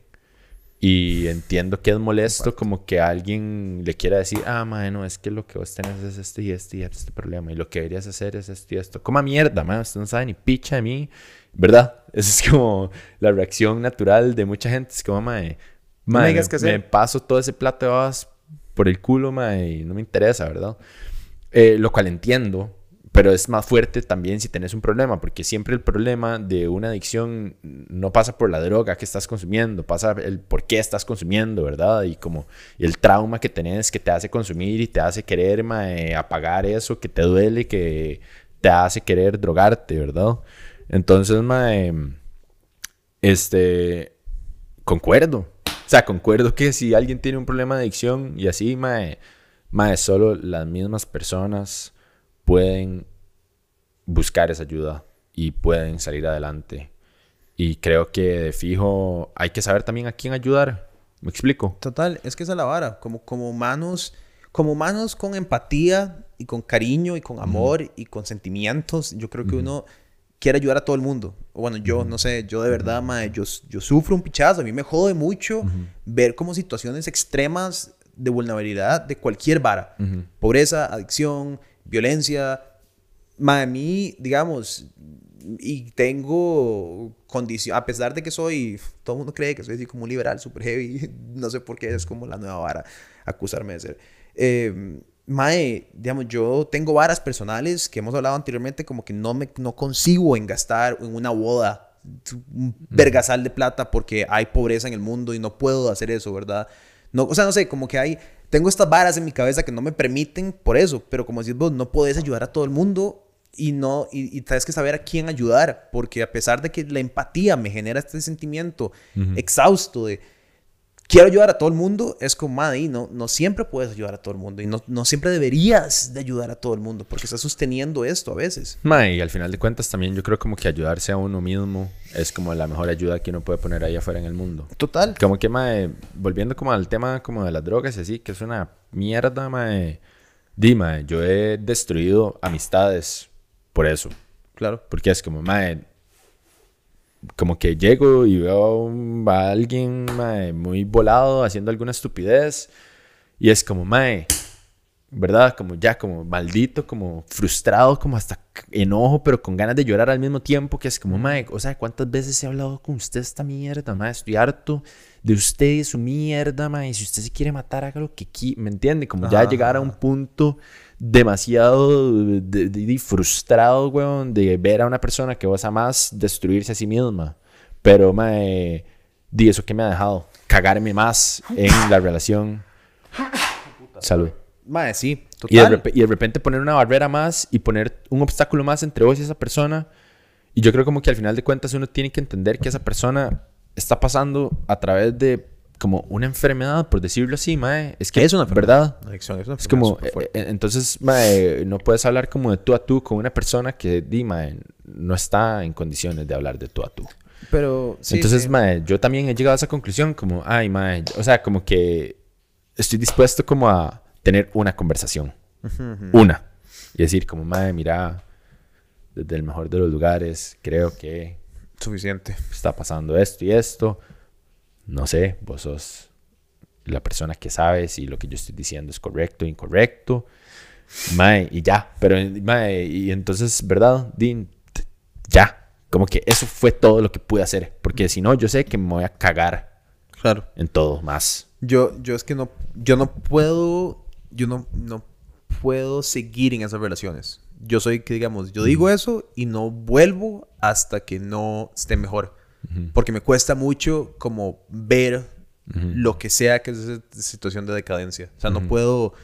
Y entiendo que es molesto como que alguien le quiera decir, ah, mae, no, es que lo que vos tenés es este y este y este problema. Y lo que deberías hacer es esto y esto. Coma mierda, mae, usted no sabe ni picha de mí. ¿Verdad? Esa es como la reacción natural de mucha gente. Es como, mae, No me me, paso todo ese plato de babas por el culo, mae, y no me interesa, ¿verdad? Eh, lo cual entiendo, pero es más fuerte también si tenés un problema, porque siempre el problema de una adicción no pasa por la droga que estás consumiendo, pasa el por qué estás consumiendo, ¿verdad? Y como el trauma que tenés que te hace consumir y te hace querer mae, apagar eso que te duele, que te hace querer drogarte, ¿verdad? Entonces, mae, este, concuerdo. O sea, concuerdo que si alguien tiene un problema de adicción y así, mae, mae, solo las mismas personas pueden buscar esa ayuda y pueden salir adelante. Y creo que de fijo hay que saber también a quién ayudar. ¿Me explico? Total, es que esa es la vara. Como, como humanos, como humanos con empatía y con cariño y con amor y con sentimientos, yo creo que uno quiere ayudar a todo el mundo. O bueno, yo, no sé, yo de verdad, mae, yo, yo sufro un pichazo. A mí me jode mucho ver como situaciones extremas de vulnerabilidad de cualquier vara. Pobreza, adicción, violencia. Mae, a mí, digamos, y tengo condición, a pesar de que soy, todo el mundo cree que soy así como un liberal, super heavy, no sé por qué es como la nueva vara acusarme de ser. Eh, mae, digamos, yo tengo varas personales que hemos hablado anteriormente, como que no me no consigo en gastar en una boda un vergasal de plata porque hay pobreza en el mundo y no puedo hacer eso, ¿verdad? No, o sea, no sé, como que hay, tengo estas varas en mi cabeza que no me permiten por eso, pero como decís vos, no podés ayudar a todo el mundo y no, y, y tienes que saber a quién ayudar, porque a pesar de que la empatía me genera este sentimiento exhausto de quiero ayudar a todo el mundo, es como, madre, no, no siempre puedes ayudar a todo el mundo y no, no siempre deberías de ayudar a todo el mundo porque estás sosteniendo esto a veces. Mae, y al final de cuentas también yo creo como que ayudarse a uno mismo es como la mejor ayuda que uno puede poner ahí afuera en el mundo. Total. Como que, mae, volviendo como al tema como de las drogas y así, que es una mierda, mae. Di, mae, yo he destruido amistades por eso. Claro. Porque es como, mae, como que llego y veo a, alguien mae, muy volado haciendo alguna estupidez y es como, mae, ¿verdad? Como ya, como maldito, como frustrado, como hasta enojo, pero con ganas de llorar al mismo tiempo, que es como, mae, o sea, ¿cuántas veces he hablado con usted esta mierda, mae? Estoy harto de usted y su mierda, mae. Si usted se quiere matar, haga lo que quiera, ¿me entiende? Como ya Ajá. llegar a un punto demasiado de- frustrado, weón, de ver a una persona que vos amás destruirse a sí misma. Pero, mae, di eso que me ha dejado. Cagarme más en la relación. Salud. Mae, sí, Y de, total. y de repente poner una barrera más y poner un obstáculo más entre vos y esa persona. Y yo creo como que al final de cuentas uno tiene que entender que esa persona está pasando a través de como una enfermedad, por decirlo así, mae. Es que Es una ¿verdad? Adicción, es una Es enfermedad como, eh, eh, entonces, mae, no puedes hablar como de tú a tú con una persona que, di, mae, no está en condiciones de hablar de tú a tú. Pero, sí, entonces, sí. mae, yo también he llegado a esa conclusión como, ay, mae, o sea, como que estoy dispuesto como a tener una conversación. Una. Y decir como, mae, mira, desde el mejor de los lugares, creo que Suficiente. está pasando esto y esto. No sé, vos sos la persona que sabe si lo que yo estoy diciendo es correcto o incorrecto. Mae, y ya. Pero, mae, y entonces, ¿verdad? Din, ya. Como que eso fue todo lo que pude hacer. Porque si no, yo sé que me voy a cagar Claro. en todo más. Yo, yo es que no, yo no puedo, yo no, no puedo seguir en esas relaciones. Yo soy que, digamos, yo digo eso y no vuelvo hasta que no esté mejor. Porque me cuesta mucho como ver lo que sea que es esa situación de decadencia. O sea, no puedo,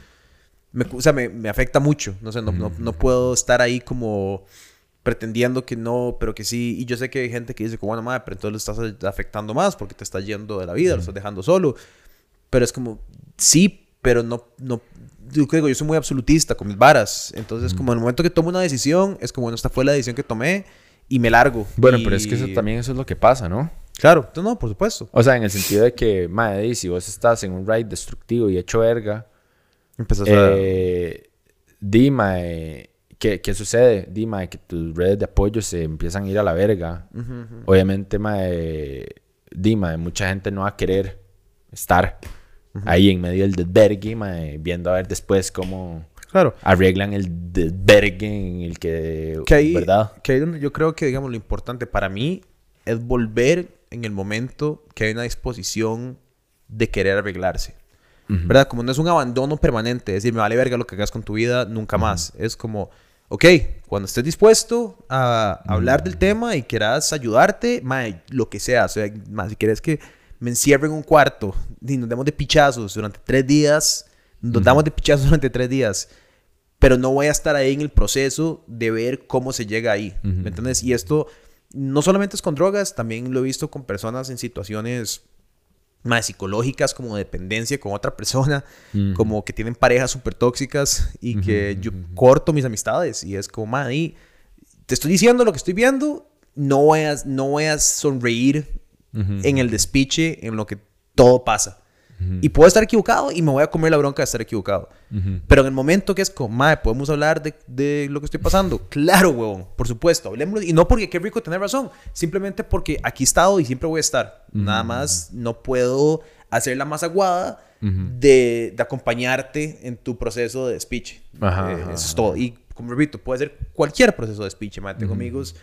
me, o sea, me, me afecta mucho. No sé, no, no, no puedo estar ahí como pretendiendo que no, pero que sí. Y yo sé que hay gente que dice, como, bueno, madre, pero entonces lo estás afectando más porque te estás yendo de la vida, lo estás dejando solo. Pero es como, sí, pero no, no, yo creo, yo soy muy absolutista con mis varas. Entonces, como en el momento que tomo una decisión, es como, bueno, esta fue la decisión que tomé y me largo. Bueno, Y- pero es que eso también eso es lo que pasa, ¿no? Claro, no, no, por supuesto. O sea, en el sentido de que, madre, si vos estás en un ride destructivo y hecho verga, Empezás a... Eh, di, mae, ¿qué, ¿qué sucede? Di, mae, que tus redes de apoyo se empiezan a ir a la verga. Obviamente, mae, di, mae, mucha gente no va a querer estar ahí en medio del desvergue, mae, viendo a ver después cómo Claro. arreglan el desvergue en el que, Que ahí, ¿verdad? que ahí yo creo que, digamos, lo importante para mí es volver en el momento que hay una disposición de querer arreglarse. ¿Verdad? Como no es un abandono permanente, es decir, me vale verga lo que hagas con tu vida, nunca más. Es como, ok, cuando estés dispuesto a hablar del tema y quieras ayudarte, mae, lo que sea. O sea, mae, si quieres que me encierre en un cuarto y nos demos de pichazos durante tres días, nos damos de pichazos durante tres días pero no voy a estar ahí en el proceso de ver cómo se llega ahí. ¿Me entiendes? Y esto no solamente es con drogas, también lo he visto con personas en situaciones más psicológicas, como dependencia con otra persona, como que tienen parejas súper tóxicas y que yo corto mis amistades y es como, man, y te estoy diciendo lo que estoy viendo, no voy a, no voy a sonreír en el despiche, en lo que todo pasa. Y puedo estar equivocado y me voy a comer la bronca de estar equivocado. Pero en el momento que es como, madre, podemos hablar de, de lo que estoy pasando. Claro, huevón, por supuesto, hablemos. Y no porque qué rico tener razón, simplemente porque aquí he estado y siempre voy a estar. Nada más no puedo hacer la más aguada de, de acompañarte en tu proceso de speech. Ajá, Eh, ajá, eso es todo. Y como repito, puede ser cualquier proceso de speech, madre. Tengo amigos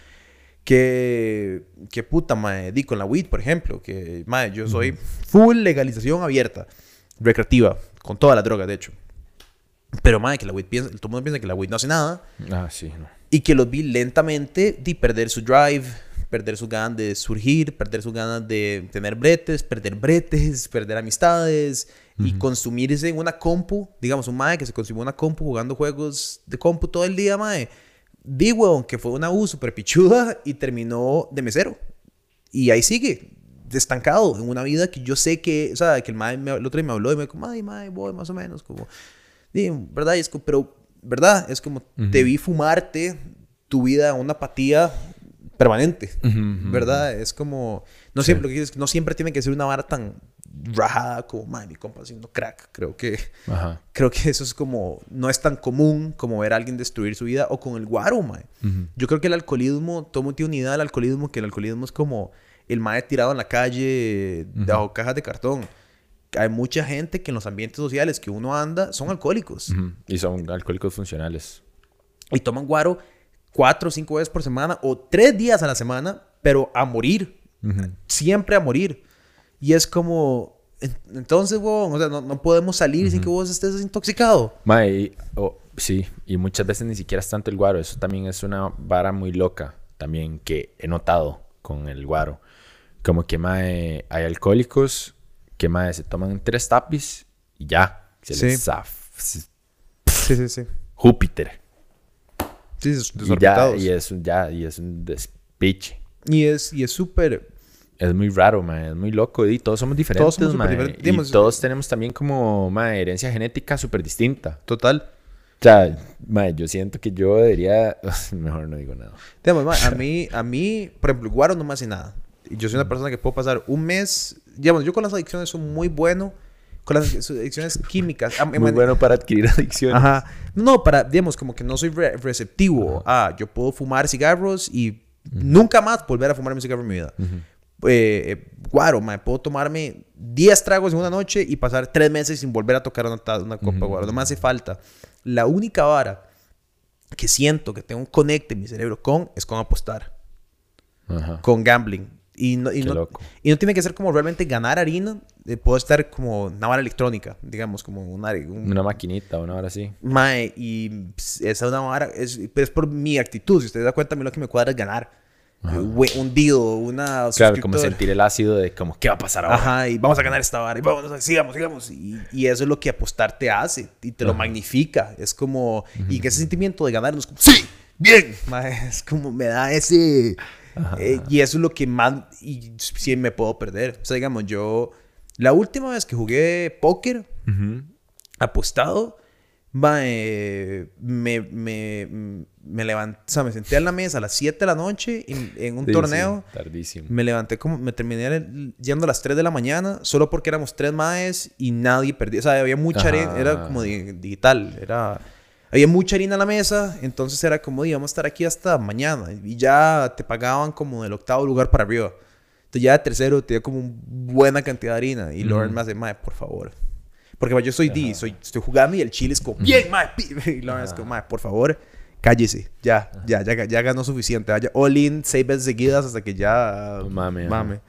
que, que puta, mae, di con la weed, por ejemplo, que, mae, yo soy full legalización abierta, recreativa, con todas las drogas, de hecho. Pero, mae, que la weed piensa, todo el mundo piensa que la weed no hace nada. Ah, sí, no. Y que los vi lentamente de perder su drive, perder sus ganas de surgir, perder sus ganas de tener bretes, perder bretes, perder amistades y consumirse en una compu. Digamos, un mae que se consumió una compu jugando juegos de compu todo el día, mae. Vi, weón, que fue una U super pichuda y terminó de mesero. Y ahí sigue, estancado en una vida que yo sé que, o sea, que el mae me- el otro día me habló y me dijo, mae, mae, voy más o menos, como, di, ¿verdad? Y es como, pero, ¿verdad? Es como, te vi fumarte tu vida una apatía permanente, ¿verdad? Es como, no siempre, lo que dices, no siempre tiene que ser una vara tan rajada como, mae, mi compa haciendo crack. Creo que, Ajá. creo que eso es como, no es tan común como ver a alguien destruir su vida o con el guaro, mae. Yo creo que el alcoholismo, mundo tiene una idea del alcoholismo, que el alcoholismo es como el mae tirado en la calle bajo cajas de cartón. Hay mucha gente que en los ambientes sociales que uno anda son alcohólicos Ujú. Y son alcohólicos funcionales. y toman guaro cuatro o cinco veces por semana o tres días a la semana, pero a morir. Siempre a morir. Y es como, en- entonces, weón, o sea, no, no podemos salir sin que vos estés intoxicado. Mae, oh, sí, y muchas veces ni siquiera es tanto el guaro. Eso también es una vara muy loca, también que he notado con el guaro. Como que, mae, hay alcohólicos que, mae, se toman tres tapis y ya. Se Sí. les zaf- se- Sí, sí, sí. Júpiter. Sí, Y ya, y es, un- ya, y es un despiche. Y es y súper... Es muy raro, mae, es muy loco. Y todos somos diferentes, Todos somos mae, diferentes. Y Digamos, todos tenemos también como, mae, herencia genética súper distinta. Total. O sea, mae, yo siento que yo debería... Mejor no digo nada. Digamos, ma, a mí, a mí, por ejemplo, guaro no me hace nada. Yo soy una persona que puedo pasar un mes... Digamos, yo con las adicciones soy muy bueno. Con las adicciones químicas. Muy man- bueno para adquirir adicciones. Ajá. No, para, digamos, como que no soy re- receptivo. Ah, yo puedo fumar cigarros y nunca más volver a fumar un cigarro en mi vida. Eh, eh, guaro, mae, puedo tomarme 10 tragos en una noche y pasar 3 meses sin volver a tocar una, una copa de guaro. No me hace falta. La única vara que siento que tengo un conecte en mi cerebro con es con apostar, Ajá. con gambling. Y no, y no, y no tiene que ser como realmente ganar harina. eh, puedo estar como una vara electrónica, digamos, como una, un, Una maquinita, una hora así. Mae, y ps, esa es una vara, es, pero es por mi actitud. Si usted se da cuenta, a mí lo que me cuadra es ganar. Deal, una. Claro, como sentir el ácido de como, ¿qué va a pasar ahora? Ajá, y vamos a ganar esta vara. Y vamos, sigamos, sigamos. Y, y eso es lo que apostar te hace y te lo magnifica. Es como. Y que ese sentimiento de ganar como, ¡Sí! ¡Bien! Es como me da ese. eh, y eso es lo que más. Y sí me puedo perder. O sea, digamos, yo. La última vez que jugué póker apostado, me, me, me levanté, o sea, me senté en la mesa a las 7 de la noche en, en un Sí, torneo. sí, tardísimo. Me levanté como, me terminé yendo a las 3 de la mañana, solo porque éramos tres maes y nadie perdía. O sea, había mucha Ajá. arena, era como di- digital, era... Había mucha harina en la mesa, entonces era como, "Di, vamos a estar aquí hasta mañana. Y ya te pagaban como del octavo lugar para arriba. Entonces ya de tercero te dio como una buena cantidad de harina. Y Lauren me hace, mae, por favor. Porque yo soy D, soy, estoy jugando y el chile es como, bien, mae. pi-". Y Lauren es como, mae, por favor, cállese. Ya, ya, ya, ya ganó suficiente. Vaya all in seis veces seguidas hasta que ya... Mame. Mame.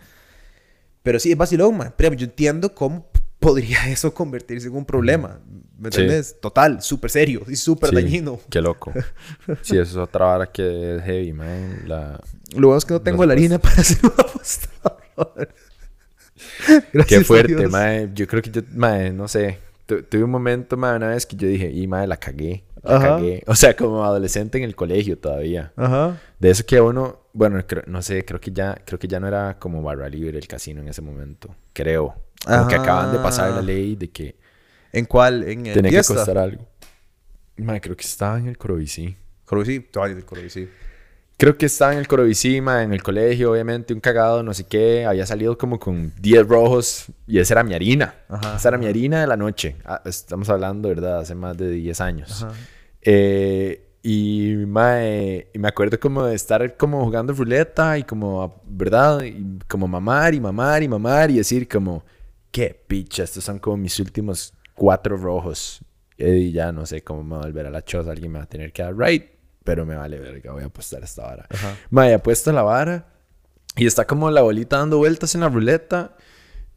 Pero sí, es vacilón, man. Pero yo entiendo cómo podría eso convertirse en un problema. ¿Me Sí. entiendes? Total, súper serio y súper Sí, dañino. Qué loco. Sí, eso es otra vara que es heavy, man. La... Lo bueno es que no tengo Los la harina para hacer un apostador. Gracias Qué fuerte, mae. Yo creo que yo, mae, no sé. Tu- tuve un momento, mae, una vez que yo dije, y mae, la cagué. La Ajá. cagué. O sea, como adolescente en el colegio todavía. Ajá. De eso que uno, bueno, creo- no sé, creo que ya, creo que ya no era como barra libre el casino en ese momento. Creo. Como que acaban de pasar la Ah. ley de que ¿En cuál? ¿En el tenía que costar algo. Mae, creo que estaba en el Corobicí. Corobicí. Todavía el Corobicí. Creo que estaba en el Corobicí, mae, en el colegio, obviamente, un cagado, no sé qué. Había salido como con 10 rojos y esa era mi harina. Ajá, esa era mi harina de la noche. Ah, estamos hablando, ¿verdad? Hace más de 10 años. Eh, y, mae, y me acuerdo como de estar como jugando ruleta y como, ¿verdad? Y como mamar y mamar y mamar y decir como, qué picha, estos son como mis últimos cuatro rojos. Y ya no sé cómo me va a volver a la choza, alguien me va a tener que dar right, pero me vale verga, voy a apostar esta vara. Ajá. Mae, apuesto la vara y está como la bolita dando vueltas en la ruleta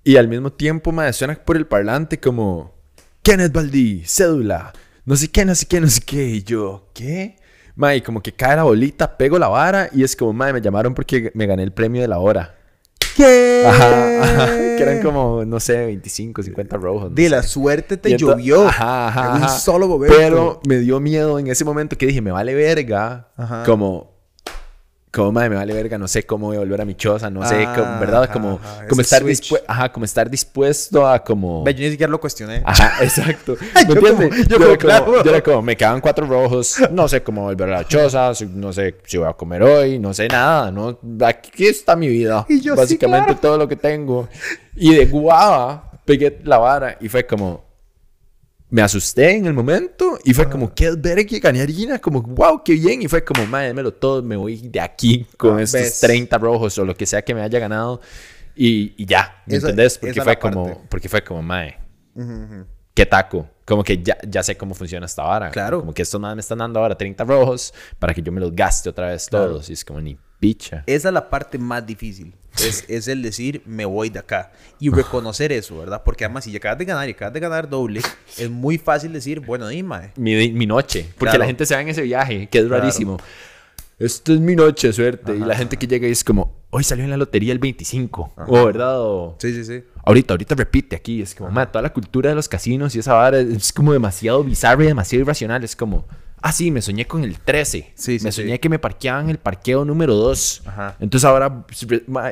y al mismo tiempo, mae, suena por el parlante como, Kenneth Baldí, cédula no sé qué, no sé qué, no sé qué. Y yo, ¿qué? Mae, como que cae la bolita, pego la vara y es como, mae, me llamaron porque me gané el premio de la hora. ¿Qué? Ajá, ajá, que eran como, no sé, 25, 50 rojos. no De sé. la suerte te llovió. Ajá, ajá, en un solo momento. Pero me dio miedo en ese momento que dije, me vale verga. Ajá. Como, como, madre, me vale verga, no sé cómo voy a volver a mi choza, no sé, como, Ah, ¿verdad? ajá, Como, ajá, como estar ajá, como estar dispuesto a como... Ve, yo ni siquiera lo cuestioné. Ajá, exacto. Yo ¿Me como- yo Yo, era como, como, claro. yo era como, me quedan cuatro rojos, no sé cómo volver a la choza, no sé si voy a comer hoy, no sé nada, ¿no? Aquí está mi vida. Y yo, sí, Básicamente claro. todo lo que tengo. Y de guava pegué la vara y fue como, me asusté en el momento y fue como, qué verga, gané harina, como, wow, qué bien. Y fue como, madre, démelo todo, me voy de aquí con Ah, estos ves. 30 rojos o lo que sea que me haya ganado. Y, y ya, ¿me Esa- entendés? Porque fue parte. como, porque fue como, madre, ujú. qué taco. Como que ya, ya sé cómo funciona esta vara. Claro. Como que estos madres me están dando ahora 30 rojos para que yo me los gaste otra vez Claro. todos. Y es como ni picha. Esa es la parte más difícil. Es, es el decir, me voy de acá. Y reconocer eso, ¿verdad? Porque además, si acabas de ganar y acabas de ganar doble, es muy fácil decir, bueno, dime. Mi, mi noche. Porque Claro. la gente se va en ese viaje, que es Claro. rarísimo. Esto es mi noche, suerte. Y Ajá. la gente que llega y es como, hoy salió en la lotería el 25. O, ¿verdad? O, Sí, sí, sí. ahorita, ahorita repite aquí. Es como, "Ma, toda la cultura de los casinos y esa vara es como demasiado bizarra y demasiado irracional. Es como, ah, sí, me soñé con el 13. Sí, sí, me sí. soñé que me parqueaban el parqueo número 2. Ajá. Entonces ahora,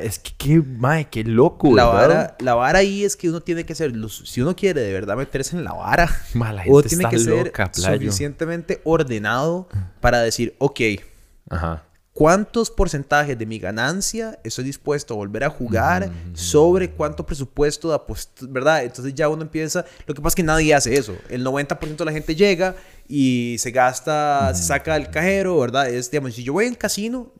es que, qué, ma, qué loco, La ¿verdad? vara, la vara ahí es que uno tiene que ser, si uno quiere de verdad meterse en la vara, Ma, la uno gente tiene está que ser playo. suficientemente ordenado para decir, ok, Ajá. ¿Cuántos porcentajes de mi ganancia estoy dispuesto a volver a jugar Mm. sobre cuánto presupuesto de apuestas, ¿verdad? Entonces ya uno empieza, lo que pasa es que nadie hace eso. El 90% de la gente llega y se gasta, se saca del cajero, ¿verdad? Es, digamos, si yo voy a un casino,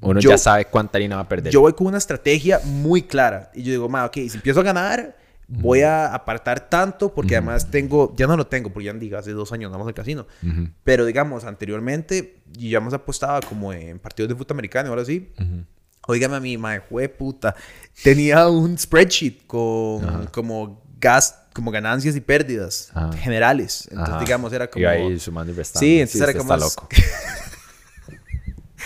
Uno yo- ya sabe cuánta harina va a perder. yo voy con una estrategia muy clara. Y yo digo, ma, ok, si empiezo a ganar, voy a apartar tanto porque además tengo, ya no lo tengo, porque ya diga, hace dos años andamos al casino. Ujú, Pero digamos, anteriormente, y ya hemos apostado como en partidos de fútbol americano, ahora sí. ujú. Óigame a mí, mae, jue puta. Tenía un spreadsheet con como gas, como ganancias y pérdidas generales. Entonces, digamos, era como. Iba ahí sumando y restando. Sí, entonces era usted como. Está loco.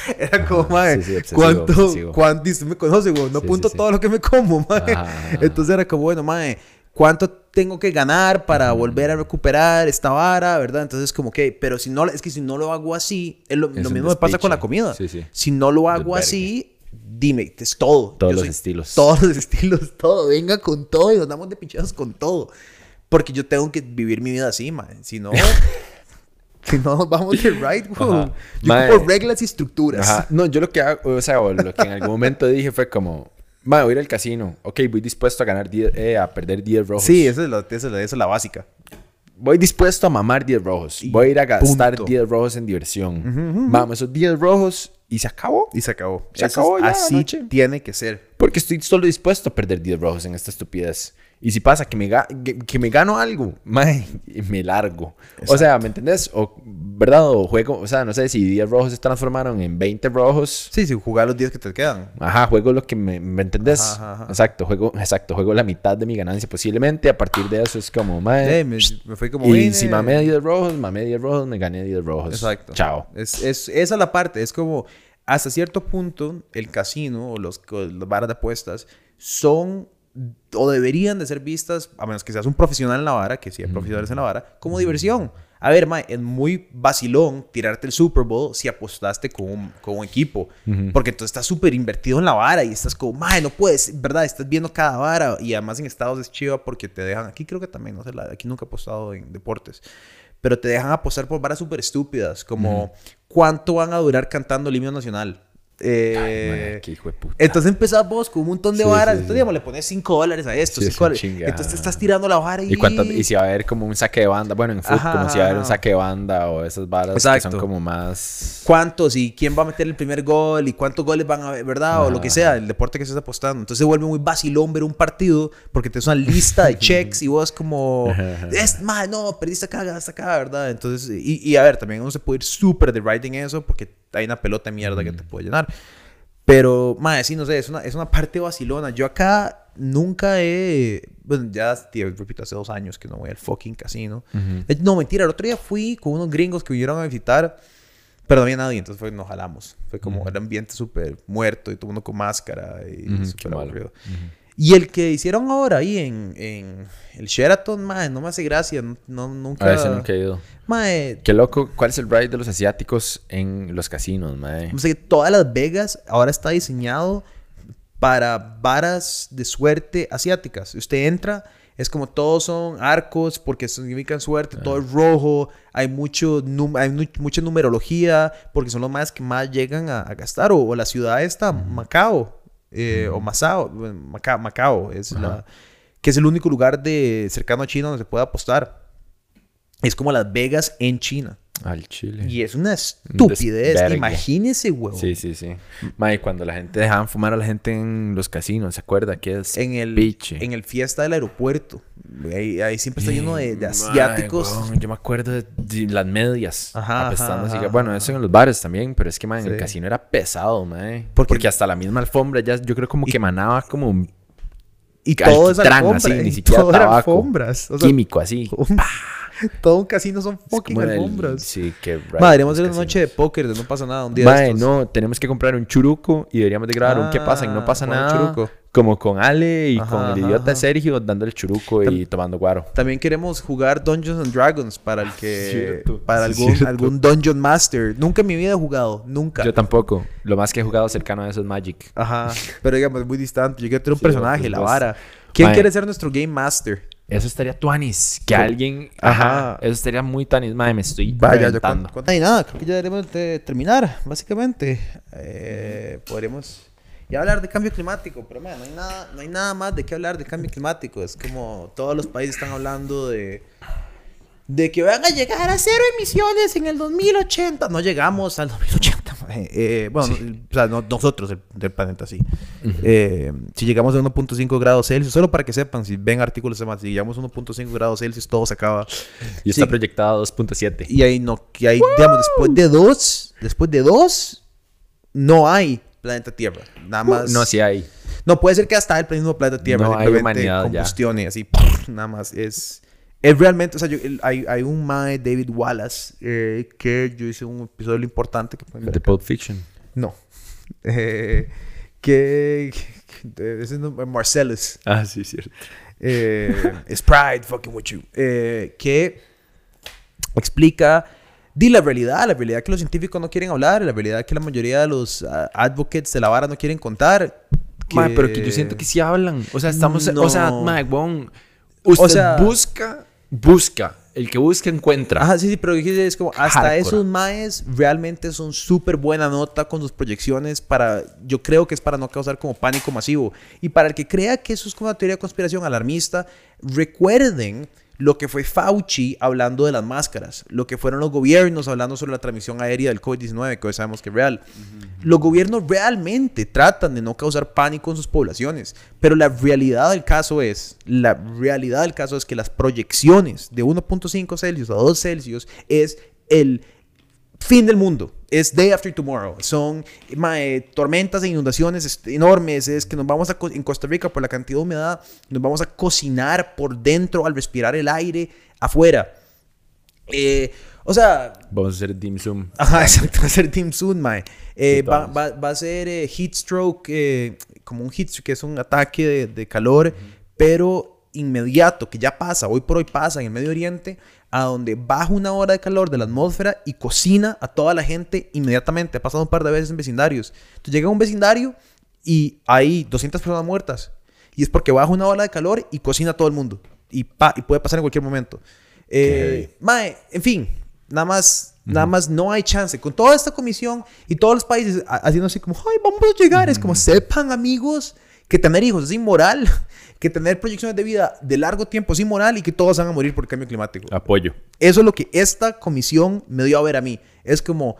Era como, mae, Sí, sí, obsesivo, ¿cuánto, obsesivo. cuánto, y usted me conoce, güey, no Sí, apunto sí, sí. todo lo que me como, mae. Ajá, ajá. Entonces era como, bueno, mae, ¿cuánto tengo que ganar para volver a recuperar esta vara, verdad? Entonces, como que, pero si no, es que si no lo hago así, es lo, Es lo mismo me pasa con la comida. Sí, sí. Si no lo hago así, dime, es todo. Todos Yo los soy- estilos. Todos los estilos, todo. Venga con todo y nos damos de pinchados con todo. Porque yo tengo que vivir mi vida así, mae. Si no... Si no, nos vamos de right. Ajá. Yo por reglas y estructuras. Ajá. No, yo lo que hago, o sea, o lo que en algún momento dije fue como, "Ma, voy a ir al casino. Ok, voy dispuesto a ganar 10, eh, a perder 10 rojos. Sí, esa es, la, esa, es la, esa es la básica. Voy dispuesto a mamar 10 rojos. Y Voy a ir a gastar punto. 10 rojos en diversión. Vamos, esos 10 rojos y se acabó. Y se acabó. Se Eso acabó es- ya Así noche. tiene que ser. Porque estoy solo dispuesto a perder 10 rojos en esta estupidez. Y si pasa que me, ga- que, que me gano algo, mae, me largo. O sea, ¿me entendés? O, ¿verdad? O juego, o sea, no sé si 10 rojos se transformaron en 20 rojos. Sí, sí, jugar los días que te quedan. Ajá, juego lo que me, ¿me entendés? Ajá, ajá, ajá. Exacto, juego, exacto, juego la mitad de mi ganancia posiblemente. A partir de eso es como, mae. Eh, me, me fui como... y vine. si mamé 10 rojos, mamé 10 rojos, me gané 10 rojos. Exacto. Chao. Es, es, esa es la parte. Es como, hasta cierto punto, el casino o los, los bares de apuestas son o deberían de ser vistas, a menos que seas un profesional en la vara, que sí hay profesionales en la vara, como diversión. A ver, mae, es muy vacilón tirarte el Super Bowl si apostaste con un, con un equipo. Porque entonces estás súper invertido en la vara y estás como, mae, no puedes, ¿verdad? Estás viendo cada vara. Y además en Estados es chiva porque te dejan, aquí creo que también, no sé, la- aquí nunca he apostado en deportes pero te dejan apostar por varas súper estúpidas, como cuánto van a durar cantando el himno nacional. Eh, qué hijo de puta. entonces empezamos con un montón de Sí, varas. sí, entonces, sí. digamos, le pones 5 dólares a esto, dólares. Entonces te estás tirando la vara y... ¿Y, cuántas- y si va a haber como un saque de banda, bueno, en fútbol, Ajá, como si va a haber un ajá. saque de banda o esas varas que Exacto. son como más. ¿Cuántos y quién va a meter el primer gol y cuántos goles van a haber, verdad? O lo que sea, el deporte que estés apostando. Entonces se vuelve muy vacilón ver un partido porque te es una lista de checks y vos como... es más, no, perdiste acá, ganaste acá, ¿verdad? Entonces, y, y a ver, también uno se puede ir súper de riding eso porque hay una pelota de mierda que te puede llenar. Pero, madre, sí, no sé, es una, es una parte vacilona. Yo acá nunca he... bueno, ya, tío, repito, hace dos años que no voy al fucking casino. Eh, No, mentira, el otro día fui con unos gringos que vinieron a visitar, pero no había nadie, entonces fue, nos jalamos. Fue como el ambiente súper muerto y todo el mundo con máscara y Ujú, súper qué malo. aburrido. Y el que hicieron ahora ahí en, en el Sheraton, mae, no me hace gracia, no, nunca... A veces nunca he ido. Mae, Qué loco, ¿cuál es el ride de los asiáticos en los casinos, mae? O sea, que todas Las Vegas ahora está diseñado para varas de suerte asiáticas. Usted entra, es como todos son arcos porque significan suerte, todo es rojo, hay, mucho num- hay nu- mucha numerología porque son los más que más llegan a, a gastar. O, o la ciudad esta, Macao, eh, o Masao, bueno, Maca- Macao, es la, que es el único lugar de, cercano a China donde se puede apostar. Es como Las Vegas en China. Al Chile. Y es una estupidez. desvergue. Imagínese, huevo. Sí, sí, sí. Mae, cuando la gente dejaban fumar a la gente en los casinos, ¿se acuerda? Que es en el, piche. en el fiesta del aeropuerto. Ahí, ahí siempre está lleno de, asiáticos. yo me acuerdo de, de las medias. Ajá, apestando ajá, así que- ajá, bueno, eso en los bares también, pero es que, mae, en el casino era pesado, mae. Porque- Porque, hasta la misma alfombra ya, yo creo como que emanaba como y todo es alfombra. así, y ni siquiera todo tabaco. alfombras. O sea, químico, así. todo un casino son Es fucking el- alfombras. Sí, qué raro. Madre, deberíamos hacer una noche de póker de no pasa nada un día de Mae, estos. no, tenemos que comprar un churuco y deberíamos de grabar un qué pasa y no Ah, pasa ¿cuál nada. churuco? Como con Ale y Ajá, con el idiota ajá. Sergio dando el churuco y tomando guaro. También queremos jugar Dungeons and Dragons para el que Cierto, para algún, cierto. algún Dungeon Master. Nunca en mi vida he jugado, nunca. Yo tampoco. Lo más que he jugado cercano a eso es Magic. Ajá, pero digamos, es muy distante. Yo quiero tener un Sí, personaje, otros la vara. ¿Quién quiere ser nuestro Game Master? Eso estaría tuanis. Que alguien... Ajá. Eso estaría muy tuanis. Madre, me estoy Vaya, yo reventando. con, con- y nada, creo que ya debemos de terminar, básicamente. Eh, podremos ya hablar de cambio climático, pero man, no hay nada, no hay nada más de qué hablar de cambio climático. Es como todos los países están hablando de de que van a llegar a cero emisiones en el 2080. No llegamos al 2080. mae. Eh, bueno, o sea, no- nosotros, el, del planeta, sí. Eh, si llegamos a 1.5 grados Celsius, solo para que sepan, si ven artículos demás, si llegamos a 1.5 grados Celsius, todo se acaba. Y está proyectado a 2.7. Y ahí no, que ahí, digamos, después de dos, después de dos, no hay planeta Tierra. Nada más. No, sí hay. No, puede ser que hasta el mismo planeta Tierra. No hay humanidad ya. combustión y así, nada más. Es, es realmente, o sea, yo- hay, hay un mae, David Wallace, eh, que yo hice un episodio importante que pueden ver. De Pulp Fiction. No. Eh, que, que- ese no- Marcellus. Ah, sí, cierto. Eh, es Pride fucking with you. Eh, que explica di la realidad, la realidad que los científicos no quieren hablar, la realidad que la mayoría de los ah, advocates de la vara no quieren contar. Mae, pero que yo siento que sí hablan. O sea, estamos... O sea, No. mae, weón, Usted O sea- busca... Busca. El que busca, encuentra. Ajá, sí, sí, pero es como hasta Hardcore. esos maes realmente son súper buena nota con sus proyecciones para, yo creo que es para no causar como pánico masivo. Y para el que crea que eso es como una teoría de conspiración alarmista, recuerden lo que fue Fauci hablando de las máscaras, lo que fueron los gobiernos hablando sobre la transmisión aérea del COVID-19, que hoy sabemos que es real. Los gobiernos realmente tratan de no causar pánico en sus poblaciones, pero la realidad del caso es, la realidad del caso es que las proyecciones de 1.5 Celsius a 2 Celsius es el fin del mundo. Es day after tomorrow. Son mae, tormentas e inundaciones enormes. Es que nos vamos a, en Costa Rica, por la cantidad de humedad, nos vamos a cocinar por dentro al respirar el aire afuera. Eh, o sea, Vamos a hacer Dim Zoom. Ajá, exacto. Va a ser Team Soon, mae. Eh, va, todos. va- va a ser eh, heat stroke, eh, como un heat stroke, que es un ataque de, de calor, pero inmediato, que ya pasa, hoy por hoy pasa en el Medio Oriente, a donde baja una hora de calor de la atmósfera y cocina a toda la gente inmediatamente. Ha pasado un par de veces en vecindarios. Entonces llega a un vecindario y hay 200 personas muertas. Y es porque baja una ola de calor y cocina a todo el mundo. Y, pa- y puede pasar en cualquier momento. Eh, mae, en fin, nada más, nada más no hay chance. Con toda esta comisión y todos los países ha- haciendo así como, ay, vamos a llegar. Es como, sepan, amigos, que tener hijos es inmoral, que tener proyecciones de vida de largo tiempo es inmoral y que todos van a morir por el cambio climático. Apoyo. Eso es lo que esta comisión me dio a ver a mí. Es como,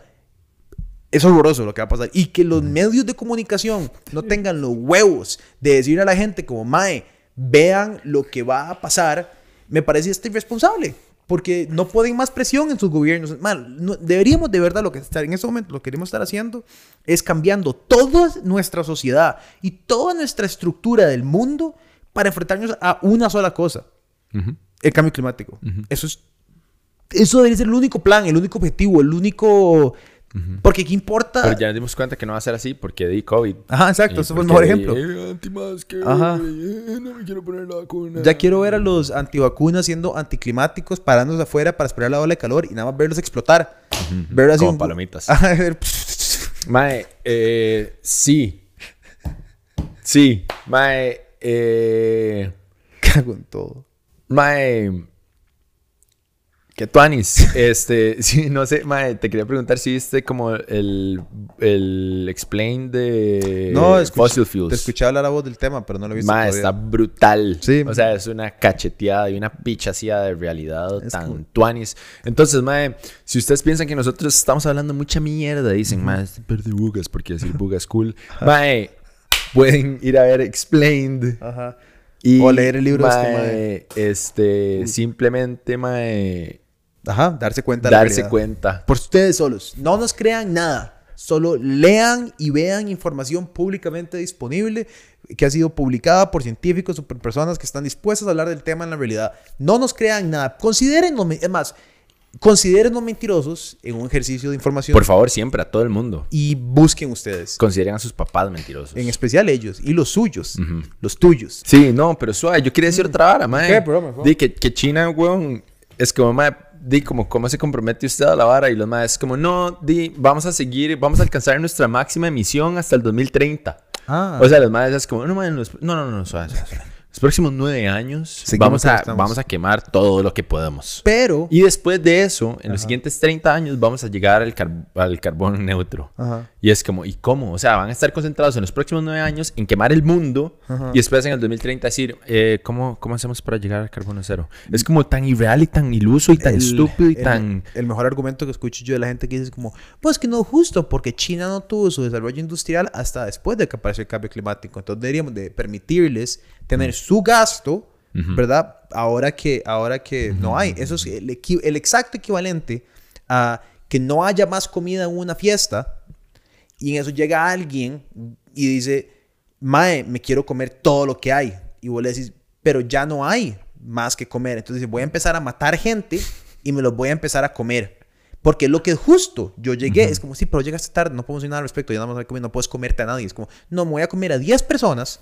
es horroroso lo que va a pasar. Y que los medios de comunicación no tengan los huevos de decir a la gente como, Mae, vean lo que va a pasar, me parece este irresponsable. Porque no ponen más presión en sus gobiernos. Man, no- deberíamos de verdad lo que estar en este momento, lo que queremos estar haciendo es cambiando toda nuestra sociedad y toda nuestra estructura del mundo para enfrentarnos a una sola cosa, el cambio climático. Eso es eso debería ser el único plan, el único objetivo, el único porque ¿qué importa? Pero ya nos dimos cuenta que no va a ser así porque di COVID. Ajá, exacto. Ese fue el mejor ejemplo. Ajá. no me quiero poner la vacuna. Ya quiero ver a los antivacunas siendo anticlimáticos parándose afuera para esperar la ola de calor y nada más verlos explotar. Ver así Como palomitas. Mae, eh, sí. Sí. Mae, eh... Cago en todo. Mae que tuanis. Este, sí, no sé, mae, te quería preguntar si viste como el, el explain de no, Fossil Fuels. Te escuché hablar a vos del tema, pero no lo he visto Mae, está brutal. Sí. O sea, es una cacheteada y una pichacía de realidad tan tuanis. Entonces, mae, si ustedes piensan que nosotros estamos hablando mucha mierda, dicen, mae, este perde bugas porque decir bugas cool. mae, pueden ir a ver Explained. Ajá. Y, o leer el libro este, mae, este, simplemente, mae Ajá, darse cuenta. Darse cuenta. Por ustedes solos. No nos crean nada. Solo lean y vean información públicamente disponible que ha sido publicada por científicos o por personas que están dispuestas a hablar del tema en la realidad. No nos crean nada. Considérenlo, es más, considérenlo mentirosos en un ejercicio de información. Por favor, siempre a todo el mundo. Y busquen ustedes. Consideren a sus papás mentirosos. En especial ellos y los suyos, los tuyos. Sí, no, pero suave. Yo quería decir otra vara, mae. ¿Qué, Di que, que China, weón, es como, mae di como cómo se compromete usted a la vara y los más como no di vamos a seguir vamos a alcanzar nuestra máxima emisión hasta el 2030 ah. o sea los más es como no no no no, no, no los próximos nueve años vamos a, vamos a quemar todo lo que podamos. Pero... Y después de eso, en los siguientes 30 años vamos a llegar al, al carbón neutro. Y es como, ¿y cómo? O sea, van a estar concentrados en los próximos nueve años en quemar el mundo y después en el 2030 decir, eh, ¿cómo, ¿cómo hacemos para llegar al carbono cero? Es como tan irreal y tan iluso y tan estúpido y tan... El mejor argumento que escucho yo de la gente que dice como, pues que no es justo porque China no tuvo su desarrollo industrial hasta después de que apareció el cambio climático. Entonces deberíamos de permitirles tener su gasto, ¿verdad? Ahora que, ahora que no hay. Eso es el, el, exacto equivalente a que no haya más comida en una fiesta y en eso llega alguien y dice, Mae, me quiero comer todo lo que hay. Y vos le decís, pero ya no hay más que comer. Entonces voy a empezar a matar gente y me los voy a empezar a comer. Porque lo que es justo, yo llegué, es como, sí, pero llegaste tarde, no podemos decir nada al respecto, ya no, no puedes comerte a nadie. Es como, no, me voy a comer a 10 personas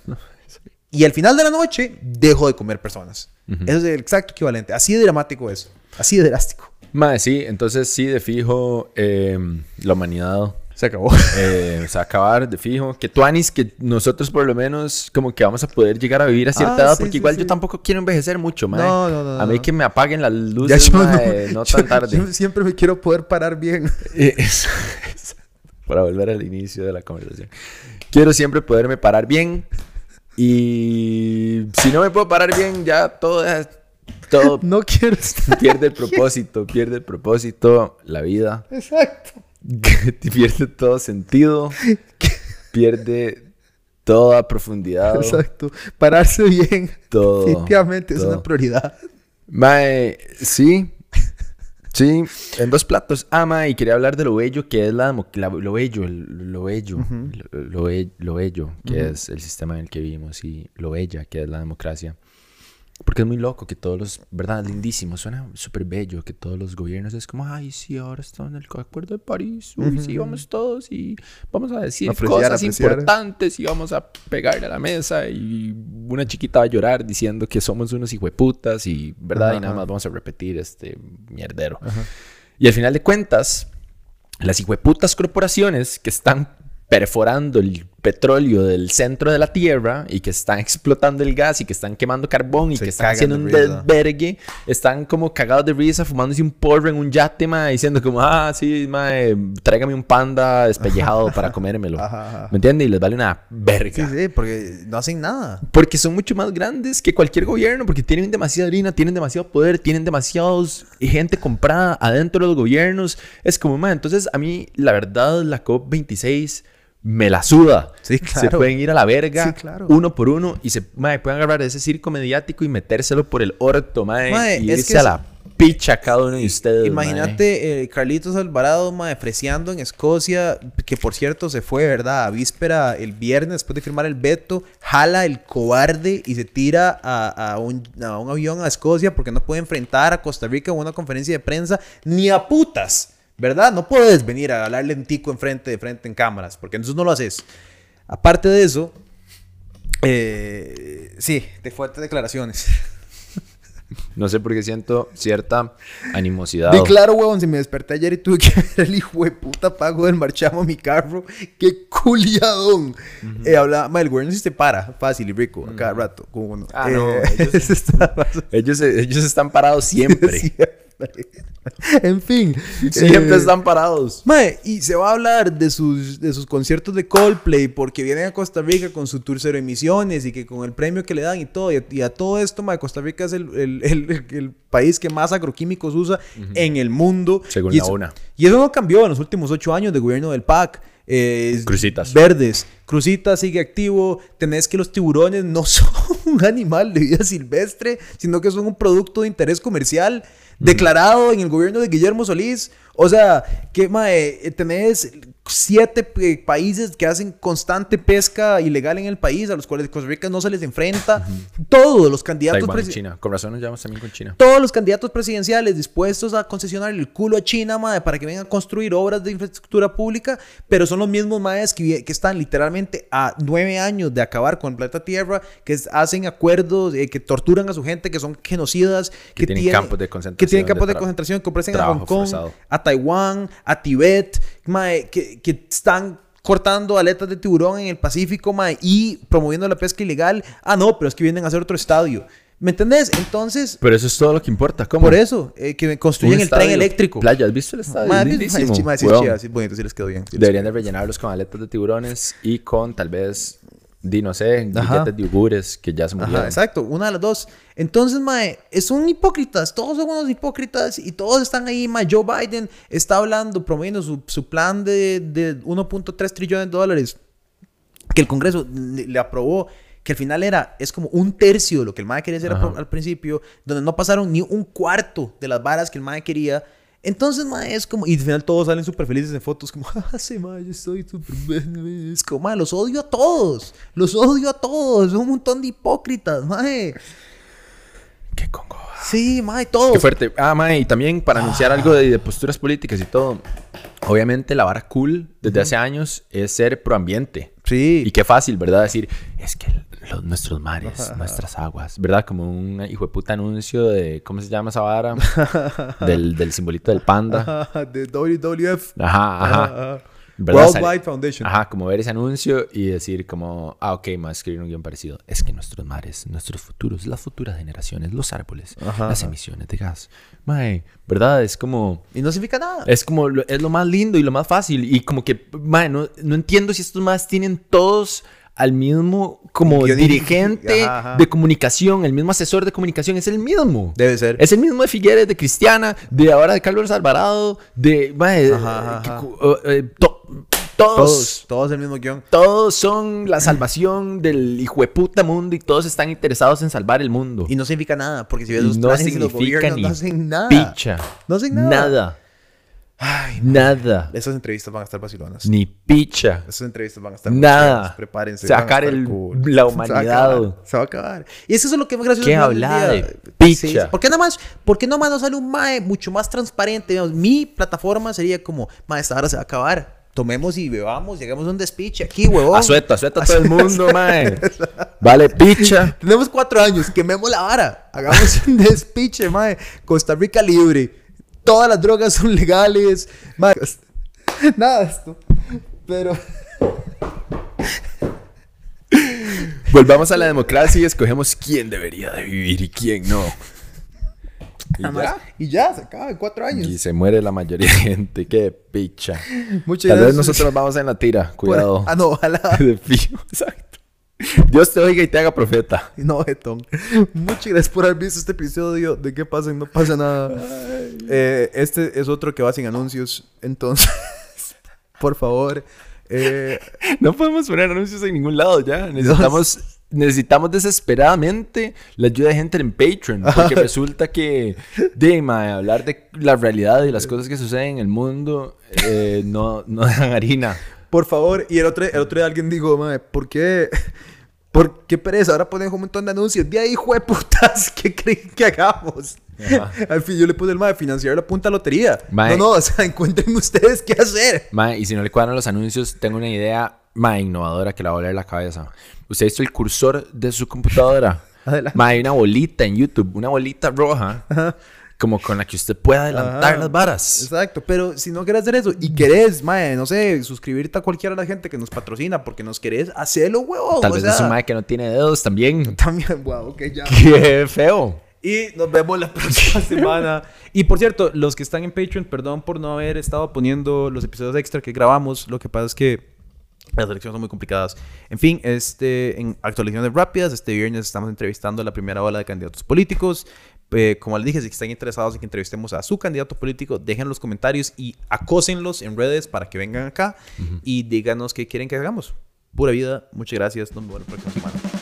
y al final de la noche dejo de comer personas. Eso es el exacto equivalente. Así de dramático es. Así de drástico. Madre, sí, entonces sí, de fijo, em, la humanidad se acabó. Eh, se va a acabar, de fijo. Que tú, Anis, que nosotros por lo menos como que vamos a poder llegar a vivir a cierta ah, edad, porque igual yo tampoco quiero envejecer mucho, madre. No, no, no. A mí que me apaguen las luces, no, tan tarde. Yo siempre me quiero poder parar bien. Eh, para volver al inicio de la conversación. Quiero siempre poderme parar bien y si no me puedo parar bien, ya todo todo no quiero pierde el propósito, pierde el propósito, la vida. Exacto. pierde todo sentido, pierde toda profundidad. Exacto. Pararse bien. Todo. Definitivamente es una prioridad. Mae, sí. Sí, en dos platos. Ama, y quería hablar de lo bello que es la, lo bello, lo bello, lo, lo, bello que es el sistema en el que vivimos y lo bella que es la democracia. Porque es muy loco que todos los, ¿verdad? Lindísimo, suena súper bello que todos los gobiernos es como, ay, sí, ahora están en el Acuerdo de París, uy, sí, vamos todos y vamos a decir cosas importantes y vamos a pegarle a la mesa y una chiquita va a llorar diciendo que somos unos hijueputas y, ¿verdad? y nada más vamos a repetir este mierdero. Y al final de cuentas, las hijueputas corporaciones que están perforando el petróleo del centro de la Tierra y que están explotando el gas y que están quemando carbón y que están haciendo un desvergue, están como cagados de risa, fumándose un porro en un yate, ma, diciendo como, ah, sí, ma, tráigame un panda despellejado para comérmelo. ¿Me entiendes? Y les vale una verga. Sí, sí, porque no hacen nada. Porque son mucho más grandes que cualquier gobierno, porque tienen demasiada harina, tienen demasiado poder, tienen demasiados gente comprada adentro de los gobiernos. Es como, ma, entonces a mí, la verdad, la COP26 me la suda. Sí, claro. Se pueden ir a la verga uno por uno y se pueden agarrar ese circo mediático y metérselo por el orto, mae, y irse a la picha cada uno de ustedes. Imagínate eh, Carlitos Alvarado, freseando en Escocia, que por cierto se fue, ¿verdad? A víspera el viernes después de firmar el veto, jala el cobarde y se tira a, a un, a un avión a Escocia porque no puede enfrentar a Costa Rica en una conferencia de prensa ni a putas, ¿verdad? No puedes venir a hablarle en tico enfrente de frente en cámaras, porque entonces no lo haces. Aparte de eso, eh, sí, de fuertes declaraciones. No sé por qué siento cierta animosidad. De claro, huevón, si me desperté ayer y tuve que ver el hijo de puta pago del marchamo a mi carro. ¡Qué culiadón! eh, hablaba, ma, el gobierno sí se para, fácil y rico, a cada rato. Como, no. Ah, no, Eh, ellos- está- Ellos, ellos están parados siempre. siempre. en fin. Siempre eh, están parados. Mae, y se va a hablar de sus, de sus conciertos de Coldplay porque vienen a Costa Rica con su tour cero emisiones y que con el premio que le dan y todo. Y a, y a todo esto, mae, Costa Rica es el, el- el- el país que más agroquímicos usa en el mundo. Según y la eso, ONA. Y eso no cambió en los últimos ocho años de gobierno del PAC. Eh, Crucitas. Verdes. Crucitas sigue activo. Tenés que los tiburones no son un animal de vida silvestre, sino que son un producto de interés comercial declarado en el gobierno de Guillermo Solís. O sea, que mae, tenés siete eh, países que hacen constante pesca ilegal en el país, a los cuales Costa Rica no se les enfrenta. Todos los candidatos Taiwán y presi- China. Con razón nos llevamos también con China. todos los candidatos presidenciales dispuestos a concesionar el culo a China, madre, para que vengan a construir obras de infraestructura pública, pero son los mismos madres que, que están literalmente a nueve años de acabar con el planeta Tierra, que hacen acuerdos, eh, que torturan a su gente, que son genocidas, Que tienen campos de que concentración tienen campos de de tra- concentración que ofrecen a Hong Kong, forzado. a Taiwán, a Tibet, mae, que, que están cortando aletas de tiburón en el Pacífico mae, y promoviendo la pesca ilegal. Ah, no, pero es que vienen a hacer otro estadio. ¿Me entendés? Entonces, Pero eso es todo lo que importa. ¿Cómo? por eso, eh, que construyen el tren eléctrico. Playa, ¿has visto el estadio? Madre, sí, bonito, sí les quedó bien. sí les Deberían de rellenarlos con aletas de tiburones y con tal vez, di no sé, Ajá. billetes de yogures que ya se murieron. Ajá, exacto, una de las dos. Entonces, mae, son hipócritas, todos son unos hipócritas y todos están ahí, mae. Joe Biden está hablando, promoviendo su, su plan de, de 1.3 trillones de dólares que el Congreso le, le aprobó, que al final era, es como un tercio de lo que el MAE quería hacer Ajá. al principio, donde no pasaron ni un cuarto de las varas que el MAE quería. Entonces, mae, es como, y al final todos salen súper felices en fotos, como, ah, sí, mae, yo estoy súper bien". Es como, mae, los odio a todos, los odio a todos, son un montón de hipócritas, mae. Qué congo. Sí, mae, todos. Qué fuerte. Ah, mae, y también para anunciar algo de, de posturas políticas y todo. Obviamente la vara cool desde hace años es ser proambiente. Sí. Y qué fácil, ¿verdad? Decir, es que los, nuestros mares, nuestras aguas, ¿verdad? Como un hijo de puta anuncio de, ¿cómo se llama esa vara? del, del simbolito del panda. de WWF. Ajá, ajá. Worldwide Foundation. Ajá, como ver ese anuncio y decir como, ah, ok, más escribir un guion parecido. Es que nuestros mares, nuestros futuros, las futuras generaciones, los árboles, Ajá, las ajá. emisiones de gas. Mae, ¿verdad? Es como... Y no significa nada. Es como, es lo más lindo y lo más fácil. Y como que, mae, no, no entiendo si estos más tienen todos al mismo como dirigente Ajá, ajá. de comunicación, el mismo asesor de comunicación, es el mismo. Debe ser. Es el mismo de Figueres, de Cristiana, de ahora de Carlos Alvarado, de... Ajá, que- ajá. uh, eh, to- todos, Todos, todos el mismo guion. todos son la salvación del hijo de puta mundo y todos están interesados en salvar el mundo. Y no significa nada, porque si ves los no los significa gobiernos ni no hacen nada. Picha. No hacen nada. Nada. Ay, Nada. esas entrevistas van a estar vacilonas. Ni picha. Esas entrevistas van a estar Nada. buenas, Prepárense. Sacar el- cool. la Se va a humanidad. acabar, Se va a acabar. Y eso es lo que es más gracioso. ¿Qué al final habla del de día. picha? Sí, sí. ¿Por qué nada más, por qué nada más no sale un MAE mucho más transparente? Digamos, mi plataforma sería como, MAE, esta hora se va a acabar. Tomemos y bebamos, llegamos a un despiche aquí, huevón. Asueta, asueta a todo el mundo, mae. Vale, picha. Tenemos cuatro años, quememos la vara. Hagamos un despiche, mae. Costa Rica libre. Todas las drogas son legales. Nada de esto. Pero. Volvamos a la democracia y escogemos quién debería de vivir y quién no. Y ya. Y ya, se acaba en cuatro años. Y se muere la mayoría de gente. Qué picha. Muchas Tal vez nosotros nos vamos en la tira. Por- Cuidado. Ah, no, ojalá. De fijo. Exacto. Dios te oiga y te haga profeta. No, Getón. Muchas gracias por haber visto este episodio de qué pasa y no pasa nada. Eh, este es otro que va sin anuncios. Entonces, por favor. eh, No podemos poner anuncios en ningún lado ya. Necesitamos necesitamos desesperadamente la ayuda de gente en Patreon. Porque resulta que, de mae, hablar de la realidad y las cosas que suceden en el mundo eh, no, no dan harina. Por favor, y el otro, el otro día alguien dijo, mae, ¿por qué? ¿Por qué pereza? Ahora ponen un montón de anuncios. De ahí, hijo de putas, ¿qué creen que hagamos? Ajá. Al fin, yo le puse el mae, financiar la punta lotería. Mae. No, no, o sea, encuentren ustedes qué hacer. Mae, y si no le cuadran los anuncios, tengo una idea más innovadora que la va a volar la cabeza. ¿Usted ha visto el cursor de su computadora? Adelante. Mae, hay una bolita en YouTube, una bolita roja, como con la que usted pueda adelantar Ajá. las varas. Exacto, pero si no querés hacer eso y querés, mae, no sé, suscribirte a cualquiera de la gente que nos patrocina porque nos querés, hacelo, huevón. Tal o vez sea, es un mae que no tiene dedos también. También, wow, ok, ya. ¡Qué feo! Y nos vemos la próxima semana. Y por cierto, los que están en Patreon, perdón por no haber estado poniendo los episodios extra que grabamos. Lo que pasa es que las elecciones son muy complicadas. En fin, este, en actualizaciones rápidas, este viernes estamos entrevistando a la primera ola de candidatos políticos. Eh, como les dije, si están interesados en que entrevistemos a su candidato político, dejen los comentarios y acósenlos en redes para que vengan acá y díganos qué quieren que hagamos. Pura vida, muchas gracias. Nos vemos la próxima semana.